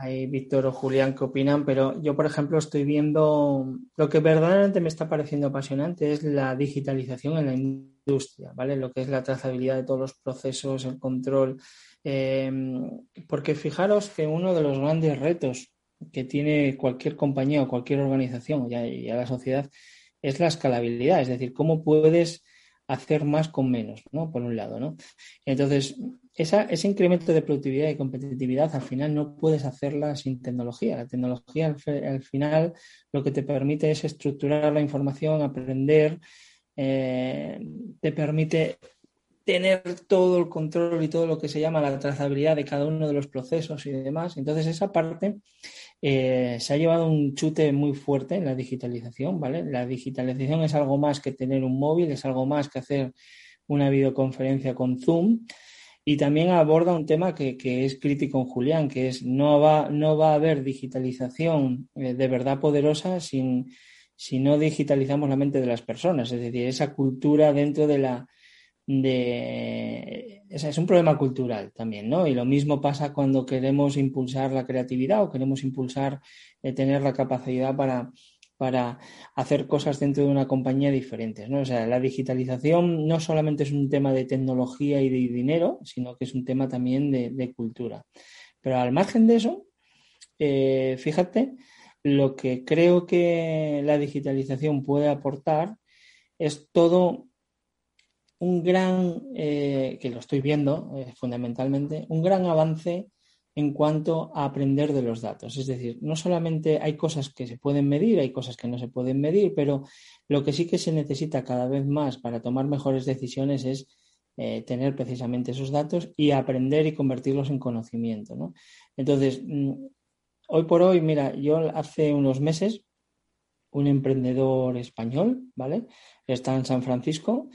hay Víctor o Julián que opinan, pero yo, por ejemplo, estoy viendo lo que verdaderamente me está pareciendo apasionante es la digitalización en la industria, ¿vale? Lo que es la trazabilidad de todos los procesos, el control. Em, porque fijaros que uno de los grandes retos que tiene cualquier compañía o cualquier organización y a la sociedad es la escalabilidad, es decir, cómo puedes hacer más con menos, ¿no? Por un lado, ¿no? Entonces, ese incremento de productividad y competitividad al final no puedes hacerla sin tecnología. La tecnología al, final lo que te permite es estructurar la información, aprender, eh, te permite tener todo el control y todo lo que se llama la trazabilidad de cada uno de los procesos y demás. Entonces, esa parte eh, se ha llevado un chute muy fuerte en la digitalización, ¿vale? La digitalización es algo más que tener un móvil, es algo más que hacer una videoconferencia con Zoom. Y también aborda un tema que, es crítico en Julián, que es no va, no va a haber digitalización eh, de verdad poderosa sin, si no digitalizamos la mente de las personas. Es decir, esa cultura dentro de la, de es un problema cultural también, ¿no? Y lo mismo pasa cuando queremos impulsar la creatividad o queremos impulsar eh, tener la capacidad para, para hacer cosas dentro de una compañía diferentes, ¿no? O sea, la digitalización no solamente es un tema de tecnología y de dinero, sino que es un tema también de, cultura. Pero al margen de eso, eh, fíjate, lo que creo que la digitalización puede aportar es todo un gran, eh, que lo estoy viendo eh, fundamentalmente, un gran avance en cuanto a aprender de los datos. Es decir, no solamente hay cosas que se pueden medir, hay cosas que no se pueden medir, pero lo que sí que se necesita cada vez más para tomar mejores decisiones es eh, tener precisamente esos datos y aprender y convertirlos en conocimiento. Entonces, mm, hoy por hoy, mira, yo hace unos meses, un emprendedor español, ¿vale? Está en San Francisco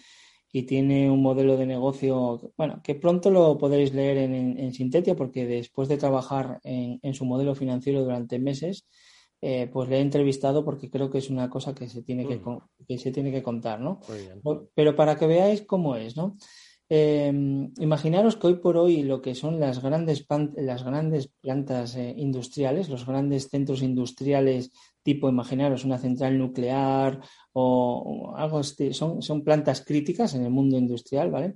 y tiene un modelo de negocio, bueno, que pronto lo podréis leer en, en, Sintetia, porque después de trabajar en, en, su modelo financiero durante meses, eh, pues le he entrevistado porque creo que es una cosa que se tiene, que, mm. que se tiene que contar, ¿no? Pero para que veáis cómo es, ¿no? Eh, imaginaros que hoy por hoy lo que son las grandes, las grandes plantas eh, industriales, los grandes centros industriales tipo, imaginaros, una central nuclear o, algo así, son, son plantas críticas en el mundo industrial, ¿vale?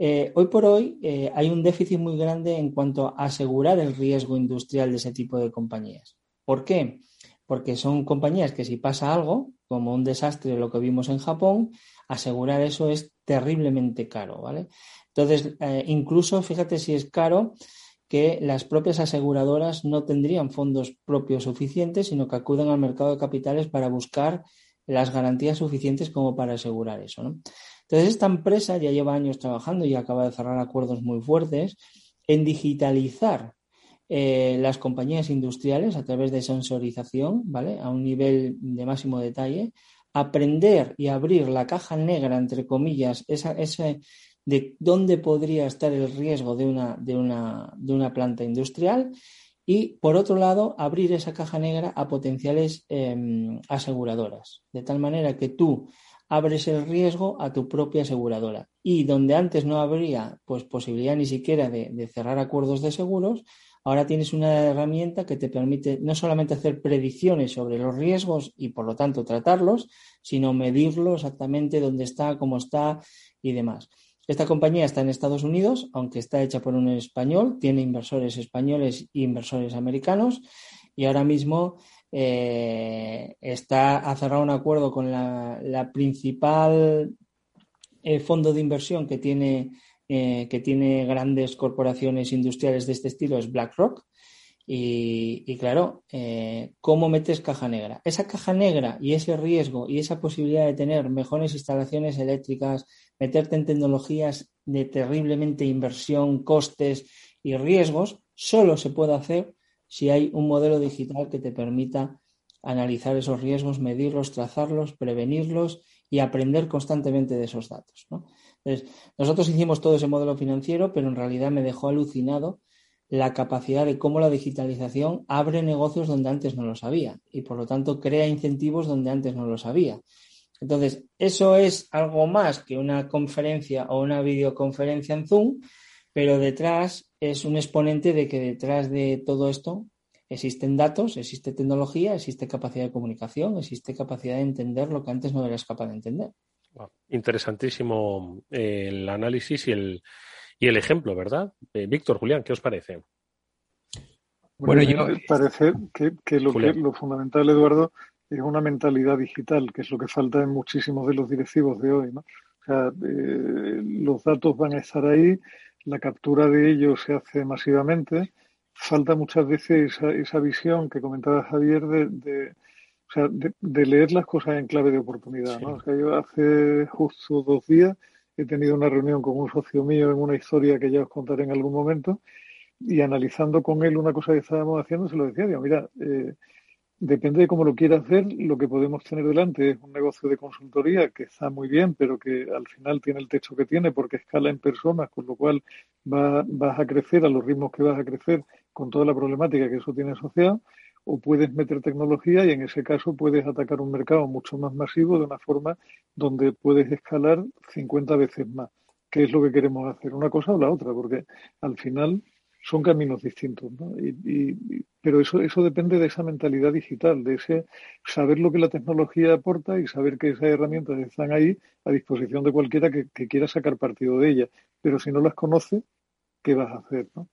Eh, hoy por hoy eh, hay un déficit muy grande en cuanto a asegurar el riesgo industrial de ese tipo de compañías. ¿Por qué? Porque son compañías que si pasa algo, como un desastre lo que vimos en Japón, asegurar eso es terriblemente caro, ¿vale? Entonces, eh, incluso fíjate si es caro, que las propias aseguradoras no tendrían fondos propios suficientes, sino que acuden al mercado de capitales para buscar las garantías suficientes como para asegurar eso. Entonces, esta empresa ya lleva años trabajando y acaba de cerrar acuerdos muy fuertes en digitalizar eh, las compañías industriales a través de sensorización, ¿vale? A un nivel de máximo detalle, aprender y abrir la caja negra, entre comillas, esa, ese de dónde podría estar el riesgo de una, de una, de una planta industrial y, por otro lado, abrir esa caja negra a potenciales em, aseguradoras, de tal manera que tú abres el riesgo a tu propia aseguradora. Y donde antes no habría pues, posibilidad ni siquiera de, cerrar acuerdos de seguros, ahora tienes una herramienta que te permite no solamente hacer predicciones sobre los riesgos y por lo tanto tratarlos, sino medirlo exactamente dónde está, cómo está y demás. Esta compañía está en Estados Unidos, aunque está hecha por un español, tiene inversores españoles e inversores americanos y ahora mismo eh, está ha cerrado un acuerdo con la, principal eh, fondo de inversión que tiene, eh, que tiene grandes corporaciones industriales de este estilo, es BlackRock. Y, claro, ¿cómo metes caja negra? Esa caja negra y ese riesgo y esa posibilidad de tener mejores instalaciones eléctricas, meterte en tecnologías de terriblemente inversión, costes y riesgos, solo se puede hacer si hay un modelo digital que te permita analizar esos riesgos, medirlos, trazarlos, prevenirlos y aprender constantemente de esos datos. Entonces, nosotros hicimos todo ese modelo financiero, pero en realidad me dejó alucinado la capacidad de cómo la digitalización abre negocios donde antes no los había y por lo tanto crea incentivos donde antes no los había. Entonces, eso es algo más que una conferencia o una videoconferencia en Zoom, pero detrás es un exponente de que detrás de todo esto existen datos, existe tecnología, existe capacidad de comunicación, existe capacidad de entender lo que antes no eras capaz de entender. Interesantísimo eh, el análisis y el, y el ejemplo, ¿verdad? Eh, Víctor, Julián, ¿qué os parece? Bueno, yo... parece que, lo, que lo fundamental, Eduardo, es una mentalidad digital, que es lo que falta en muchísimos de los directivos de hoy. ¿no? O sea, eh, los datos van a estar ahí, la captura de ellos se hace masivamente. Falta muchas veces esa, esa visión que comentaba Javier de, de, o sea, de, leer las cosas en clave de oportunidad. ¿no? O sea, yo hace justo dos días he tenido una reunión con un socio mío en una historia que ya os contaré en algún momento y analizando con él una cosa que estábamos haciendo, se lo decía, digo, mira, eh, Depende de cómo lo quiera hacer, lo que podemos tener delante es un negocio de consultoría que está muy bien, pero que al final tiene el techo que tiene porque escala en personas, con lo cual va, vas a crecer a los ritmos que vas a crecer con toda la problemática que eso tiene asociado, o puedes meter tecnología y en ese caso puedes atacar un mercado mucho más masivo de una forma donde puedes escalar 50 veces más. ¿Qué es lo que queremos hacer? ¿Una cosa o la otra? Porque al final son caminos distintos, ¿no? Y, pero eso, eso depende de esa mentalidad digital, de ese saber lo que la tecnología aporta y saber que esas herramientas están ahí a disposición de cualquiera que, quiera sacar partido de ellas. Pero si no las conoce, ¿qué vas a hacer, no?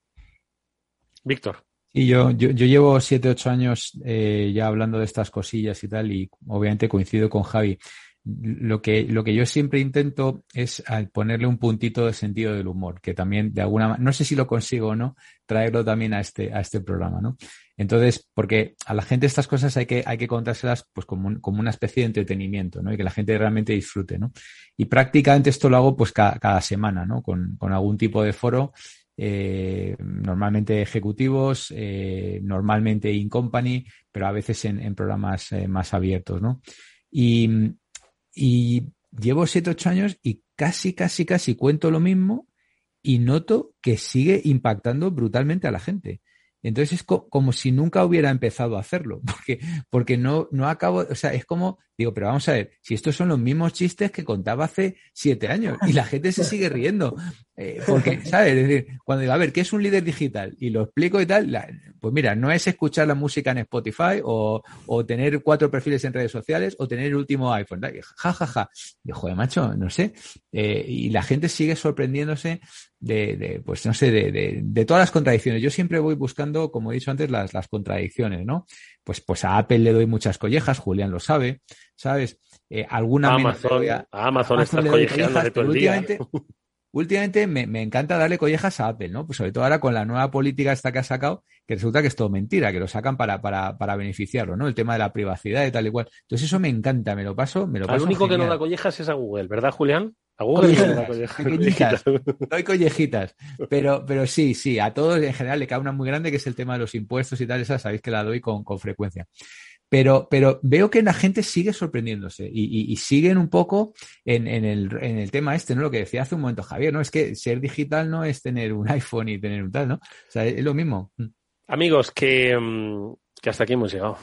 Víctor. Y yo, yo, yo, llevo siete, ocho años eh, ya hablando de estas cosillas y tal, y obviamente coincido con Javi lo que, lo que yo siempre intento es ponerle un puntito de sentido del humor, que también de alguna manera, no sé si lo consigo o no, traerlo también a este, a este programa, ¿no? Entonces, porque a la gente estas cosas hay que, hay que contárselas pues como, como una especie de entretenimiento, ¿no? Y que la gente realmente disfrute, ¿no? Y prácticamente esto lo hago pues cada, semana, ¿no? Con, con, algún tipo de foro, eh, normalmente ejecutivos, eh, normalmente in company, pero a veces en, en programas eh, más abiertos, ¿no? Y, y llevo siete, ocho años y casi, casi, casi cuento lo mismo y noto que sigue impactando brutalmente a la gente. Entonces es como si nunca hubiera empezado a hacerlo, porque, porque no, no acabo, o sea, es como, digo, pero vamos a ver, si estos son los mismos chistes que contaba hace siete años y la gente se sigue riendo, eh, porque, ¿sabes? Es decir, cuando digo, a ver, ¿qué es un líder digital? Y lo explico y tal, pues mira, no es escuchar la música en Spotify o, o, tener cuatro perfiles en redes sociales o tener el último iPhone. Ja, ja, ja. Digo, joder, macho, no sé. Eh, y la gente sigue sorprendiéndose de, pues no sé, de, de, de, todas las contradicciones. Yo siempre voy buscando, como he dicho antes, las, las contradicciones, ¿no? Pues, pues a Apple le doy muchas collejas, Julián lo sabe, ¿sabes? Eh, alguna Amazon, a, Amazon, Amazon collejas, todo el día. últimamente me, me, encanta darle collejas a Apple, ¿no? Pues sobre todo ahora con la nueva política esta que ha sacado, que resulta que es todo mentira, que lo sacan para, para, para beneficiarlo, ¿no? El tema de la privacidad y tal y cual. Entonces eso me encanta, me lo paso, me lo paso. Al único que no da collejas es a Google, ¿verdad, Julián? collejitas, doy collejitas. Pero, pero sí, sí, a todos en general le cae una muy grande que es el tema de los impuestos y tal, esa sabéis que la doy con, con frecuencia. Pero, pero veo que la gente sigue sorprendiéndose y, siguen un poco en, el, tema este, ¿no? Lo que decía hace un momento Javier, ¿no? Es que ser digital no es tener un iPhone y tener un tal, ¿no? O sea, es lo mismo. Mm. Amigos, que, mm, que hasta aquí hemos llegado.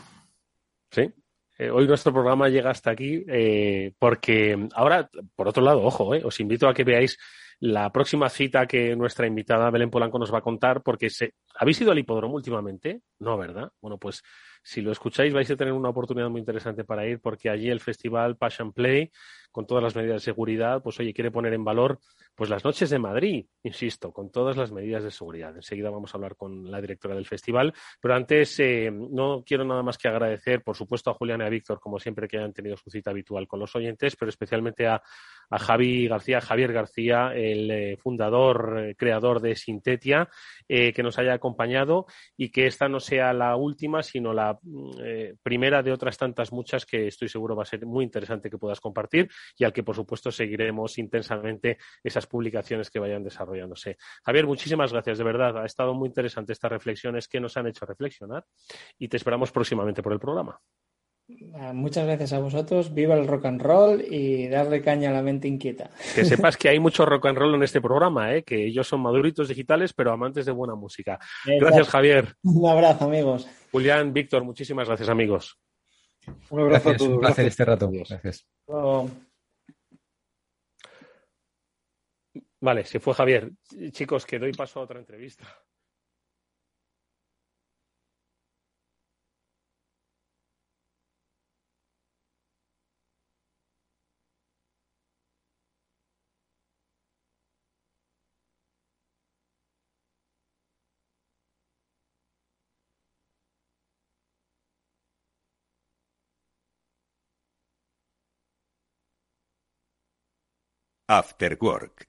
¿Sí? Eh, hoy nuestro programa llega hasta aquí eh, porque ahora, por otro lado, ojo, eh, os invito a que veáis la próxima cita que nuestra invitada Belén Polanco nos va a contar porque se... ¿habéis ido al hipódromo últimamente? No, ¿verdad? Bueno, pues si lo escucháis vais a tener una oportunidad muy interesante para ir porque allí el festival Passion Play, con todas las medidas de seguridad, pues oye, quiere poner en valor pues las noches de Madrid, insisto, con todas las medidas de seguridad. Enseguida vamos a hablar con la directora del festival, pero antes eh, no quiero nada más que agradecer, por supuesto, a Julián y a Víctor, como siempre, que hayan tenido su cita habitual con los oyentes, pero especialmente a, Javi García, Javier García, el eh, fundador, eh, creador de Sintetia, que nos haya acompañado y que esta no sea la última, sino la mm, primera de otras tantas muchas que estoy seguro va a ser muy interesante que puedas compartir y al que, por supuesto, seguiremos intensamente esas publicaciones que vayan desarrollándose. Javier, muchísimas gracias, de verdad. Ha estado muy interesante estas reflexiones que nos han hecho reflexionar y te esperamos próximamente por el programa. Ah, muchas gracias a vosotros. Viva el rock and roll y darle caña a la mente inquieta. Que sepas que hay mucho rock and roll en este programa, ¿eh? que ellos son maduritos digitales, pero amantes de buena música. Gracias, Javier. Un abrazo, amigos. Julián, Víctor, muchísimas gracias, amigos. Un abrazo a todos. Un placer este rato. Gracias. Vale, se fue Javier. Chicos, que doy paso a otra entrevista. After Work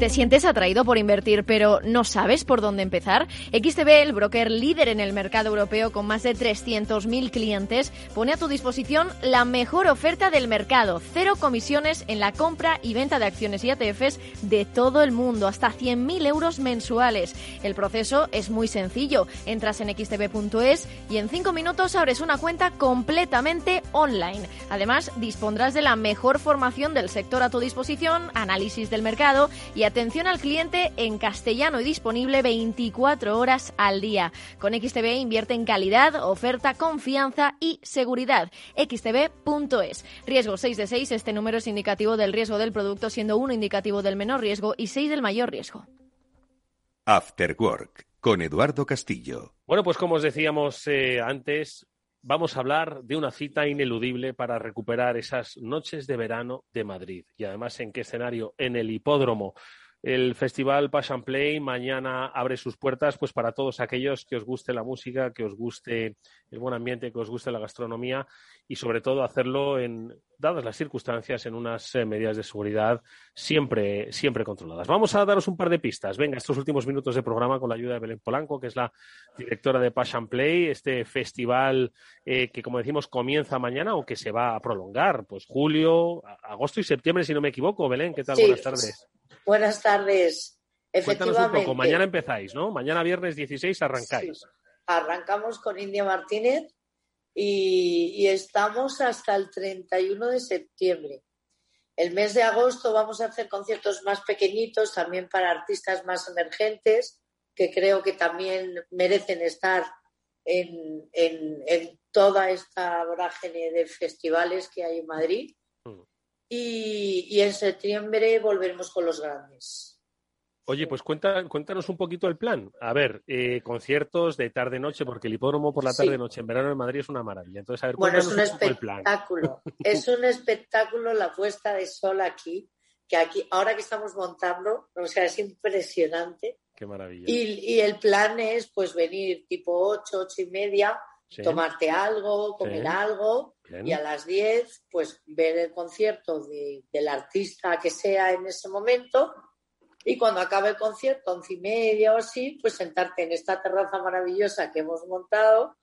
¿Te sientes atraído por invertir pero no sabes por dónde empezar? XTB, el broker líder en el mercado europeo con más de 300.000 clientes, pone a tu disposición la mejor oferta del mercado. Cero comisiones en la compra y venta de acciones y ETFs de todo el mundo, hasta 100.000 euros mensuales. El proceso es muy sencillo. Entras en xtb.es y en 5 minutos abres una cuenta completamente online. Además, dispondrás de la mejor formación del sector a tu disposición, análisis del mercado y atención al cliente en castellano y disponible 24 horas al día. Con XTB invierte en calidad, oferta, confianza y seguridad. xtb.es. Riesgo 6 de 6. Este número es indicativo del riesgo del producto, siendo 1 indicativo del menor riesgo y 6 del mayor riesgo. After Work con Eduardo Castillo. Bueno, pues como os decíamos eh, antes, vamos a hablar de una cita ineludible para recuperar esas noches de verano de Madrid. Y además, ¿en qué escenario? En el hipódromo. El festival Passion Play mañana abre sus puertas pues para todos aquellos que os guste la música, que os guste el buen ambiente, que os guste la gastronomía y sobre todo hacerlo en dadas las circunstancias en unas eh, medidas de seguridad siempre siempre controladas. Vamos a daros un par de pistas. Venga, estos últimos minutos de programa con la ayuda de Belén Polanco, que es la directora de Passion Play, este festival eh, que como decimos comienza mañana o que se va a prolongar, pues julio, agosto y septiembre si no me equivoco. Belén, ¿qué tal? Buenas tardes. Buenas tardes. Efectivamente. un poco. Mañana empezáis, ¿no? Mañana viernes 16 arrancáis. Arrancamos con India Martínez y, estamos hasta el 31 de septiembre. El mes de agosto vamos a hacer conciertos más pequeñitos, también para artistas más emergentes, que creo que también merecen estar en, toda esta vorágine de festivales que hay en Madrid. Mm y, en septiembre volveremos con los grandes. Oye, pues cuéntanos un poquito el plan. A ver, eh, conciertos de tarde-noche, porque el hipódromo por la tarde-noche en verano en Madrid es una maravilla. Entonces, a ver, bueno, es un, un espectáculo. es un espectáculo la puesta de sol aquí, que aquí, ahora que estamos montando, o sea, es impresionante. Qué maravilla. Y, y el plan es, pues, venir tipo ocho, ocho y media, tomarte algo, comer algo y a las 10 pues ver el concierto del artista que sea en ese momento y cuando acabe el concierto, once y media o así, pues sentarte en esta terraza maravillosa que hemos montado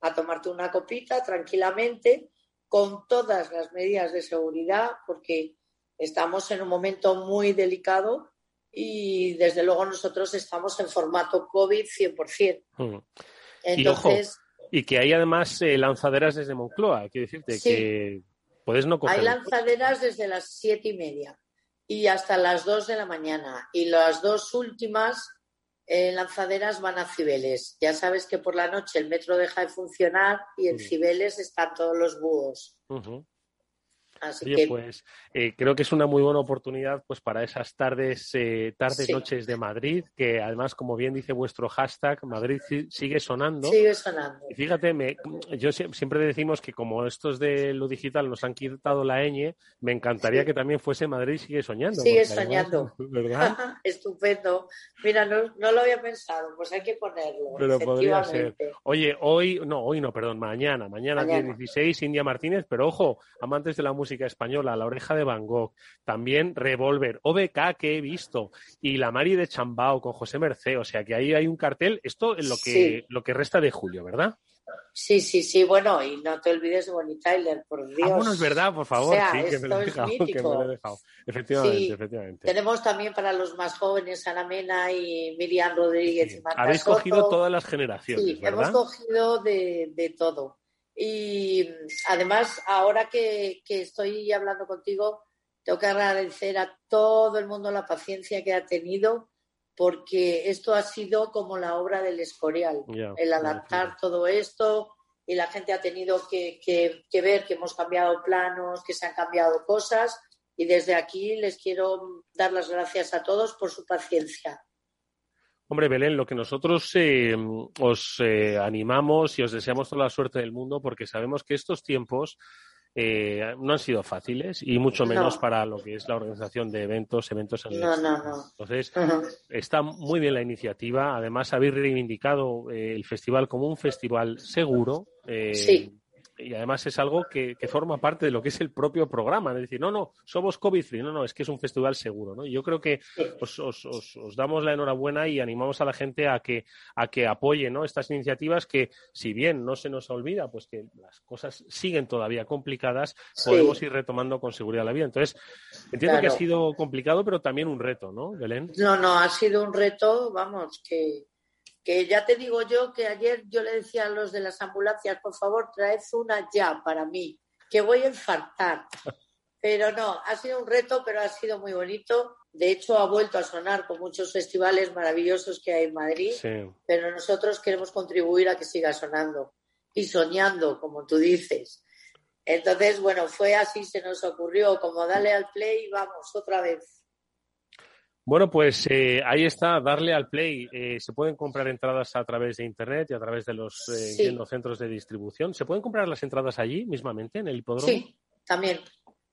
a tomarte una copita tranquilamente con todas las medidas de seguridad, porque estamos en un momento muy delicado y desde luego nosotros estamos en formato COVID 100%. Mm. Entonces, y, que hay además eh, lanzaderas desde Moncloa, quiero decirte que puedes no coger. Hay lanzaderas desde las siete y media y hasta las dos de la mañana. Y las dos últimas eh, lanzaderas van a Cibeles. Ya sabes que por la noche el metro deja de funcionar y en Cibeles están todos los búhos. Oye, pues eh, creo que es una muy buena oportunidad pues para esas tardes, eh, tardes, noches de Madrid, que además, como bien dice vuestro hashtag, Madrid sigue sonando. Sigue sonando. Y fíjate, me, yo siempre decimos que como estos de lo digital nos han quitado la ñ, me encantaría que también fuese Madrid sigue soñando. Sigue soñando. ¿Verdad? Estupendo. Mira, no, no, lo había pensado, pues hay que ponerlo. Pero podría ser. Oye, hoy, no, hoy no, perdón, mañana, mañana, mañana. 16, India Martínez, pero ojo, amantes de la música española, La Oreja de Van Gogh, también Revolver, OBK que he visto, y La Mari de Chambao con José Mercé, o sea que ahí hay un cartel, esto es lo que, lo que resta de julio, ¿verdad? Sí, sí, sí, bueno, y no te olvides de Bonnie Tyler, por Dios. Ah, bueno, es verdad, por favor, sí, que me, lo he dejado, que me lo he dejado. Efectivamente, efectivamente. Tenemos también para los más jóvenes Ana Mena y Miriam Rodríguez y Marta Habéis cogido todas las generaciones, sí, hemos cogido de, de todo. Y además, ahora que, estoy hablando contigo, tengo que agradecer a todo el mundo la paciencia que ha tenido, porque esto ha sido como la obra del Escorial, el adaptar todo esto y la gente ha tenido que, que, ver que hemos cambiado planos, que se han cambiado cosas y desde aquí les quiero dar las gracias a todos por su paciencia. Hombre, Belén, lo que nosotros eh, os eh, animamos y os deseamos toda la suerte del mundo porque sabemos que estos tiempos eh, no han sido fáciles y mucho menos para lo que es la organización de eventos, eventos en no, no, no. Entonces, está muy bien la iniciativa. Además, habéis reivindicado el festival como un festival seguro. sí y además es algo que, forma parte de lo que es el propio programa. Es decir, no, no, somos COVID-free, no, no, es que es un festival seguro. ¿no? Yo creo que os, os, os, damos la enhorabuena y animamos a la gente a que, a que apoye ¿no? estas iniciativas que, si bien no se nos olvida, pues que las cosas siguen todavía complicadas, podemos ir retomando con seguridad la vida. Entonces, entiendo que ha sido complicado, pero también un reto, ¿no, Belén? No, no, ha sido un reto, vamos, que que ya te digo yo que ayer yo le decía a los de las ambulancias, por favor, traed una ya para mí, que voy a infartar. Pero no, ha sido un reto, pero ha sido muy bonito. De hecho, ha vuelto a sonar con muchos festivales maravillosos que hay en Madrid, pero nosotros queremos contribuir a que siga sonando y soñando, como tú dices. Entonces, bueno, fue así, se nos ocurrió, como dale al play y vamos, otra vez. Bueno, pues eh, ahí está, darle al play. Eh, se pueden comprar entradas a través de Internet y a través de los eh, centros de distribución. ¿Se pueden comprar las entradas allí mismamente, en el hipódromo? Sí, también.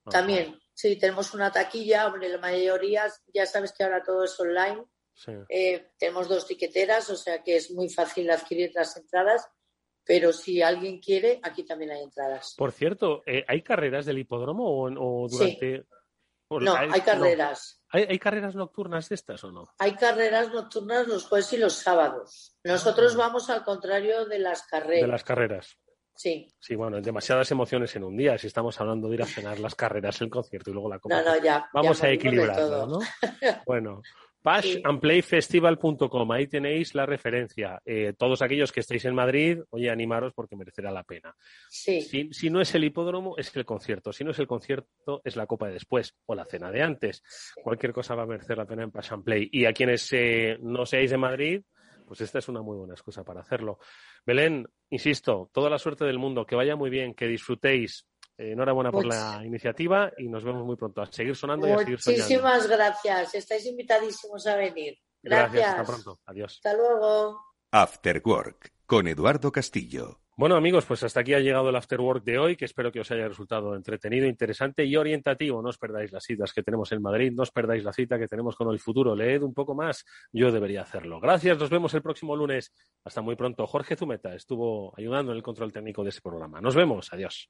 También. Sí, tenemos una taquilla. Hombre, la mayoría, ya sabes que ahora todo es online. tenemos dos tiqueteras, o sea que es muy fácil adquirir las entradas. Pero si alguien quiere, aquí también hay entradas. Por cierto, ¿hay carreras del hipódromo o, durante.? No, hay, carreras. ¿Hay, carreras nocturnas de estas o no? Hay carreras nocturnas los jueves y los sábados. Nosotros ah. vamos al contrario de las carreras. De las carreras. Sí. Sí, bueno, demasiadas emociones en un día. Si estamos hablando de ir a cenar las carreras, el concierto y luego la copa. No, no, ya. Vamos a equilibrarlo, ¿no? bueno, pashandplayfestival.com, ahí tenéis la referencia. Eh, todos aquellos que estéis en Madrid, oye, animaros porque merecerá la pena. Sí. Si, no es el hipódromo, es el concierto. Si no es el concierto, es la copa de después o la cena de antes. Cualquier cosa va a merecer la pena en Pass Play. Y a quienes eh, no seáis de Madrid, pues esta es una muy buena excusa para hacerlo. Belén, insisto, toda la suerte del mundo, que vaya muy bien, que disfrutéis, eh, enhorabuena por la iniciativa y nos vemos muy pronto. A seguir sonando y a seguir soñando. Muchísimas gracias. Estáis invitadísimos a venir. Gracias. Hasta pronto. Adiós. Hasta luego. After Work con Eduardo Castillo. Bueno, amigos, pues hasta aquí ha llegado el After Work de hoy, que espero que os haya resultado entretenido, interesante y orientativo. No os perdáis las citas que tenemos en Madrid, no os perdáis la cita que tenemos con el futuro. Leed un poco más, yo debería hacerlo. Gracias, nos vemos el próximo lunes. Hasta muy pronto. Jorge Zumeta estuvo ayudando en el control técnico de este programa. Nos vemos, adiós.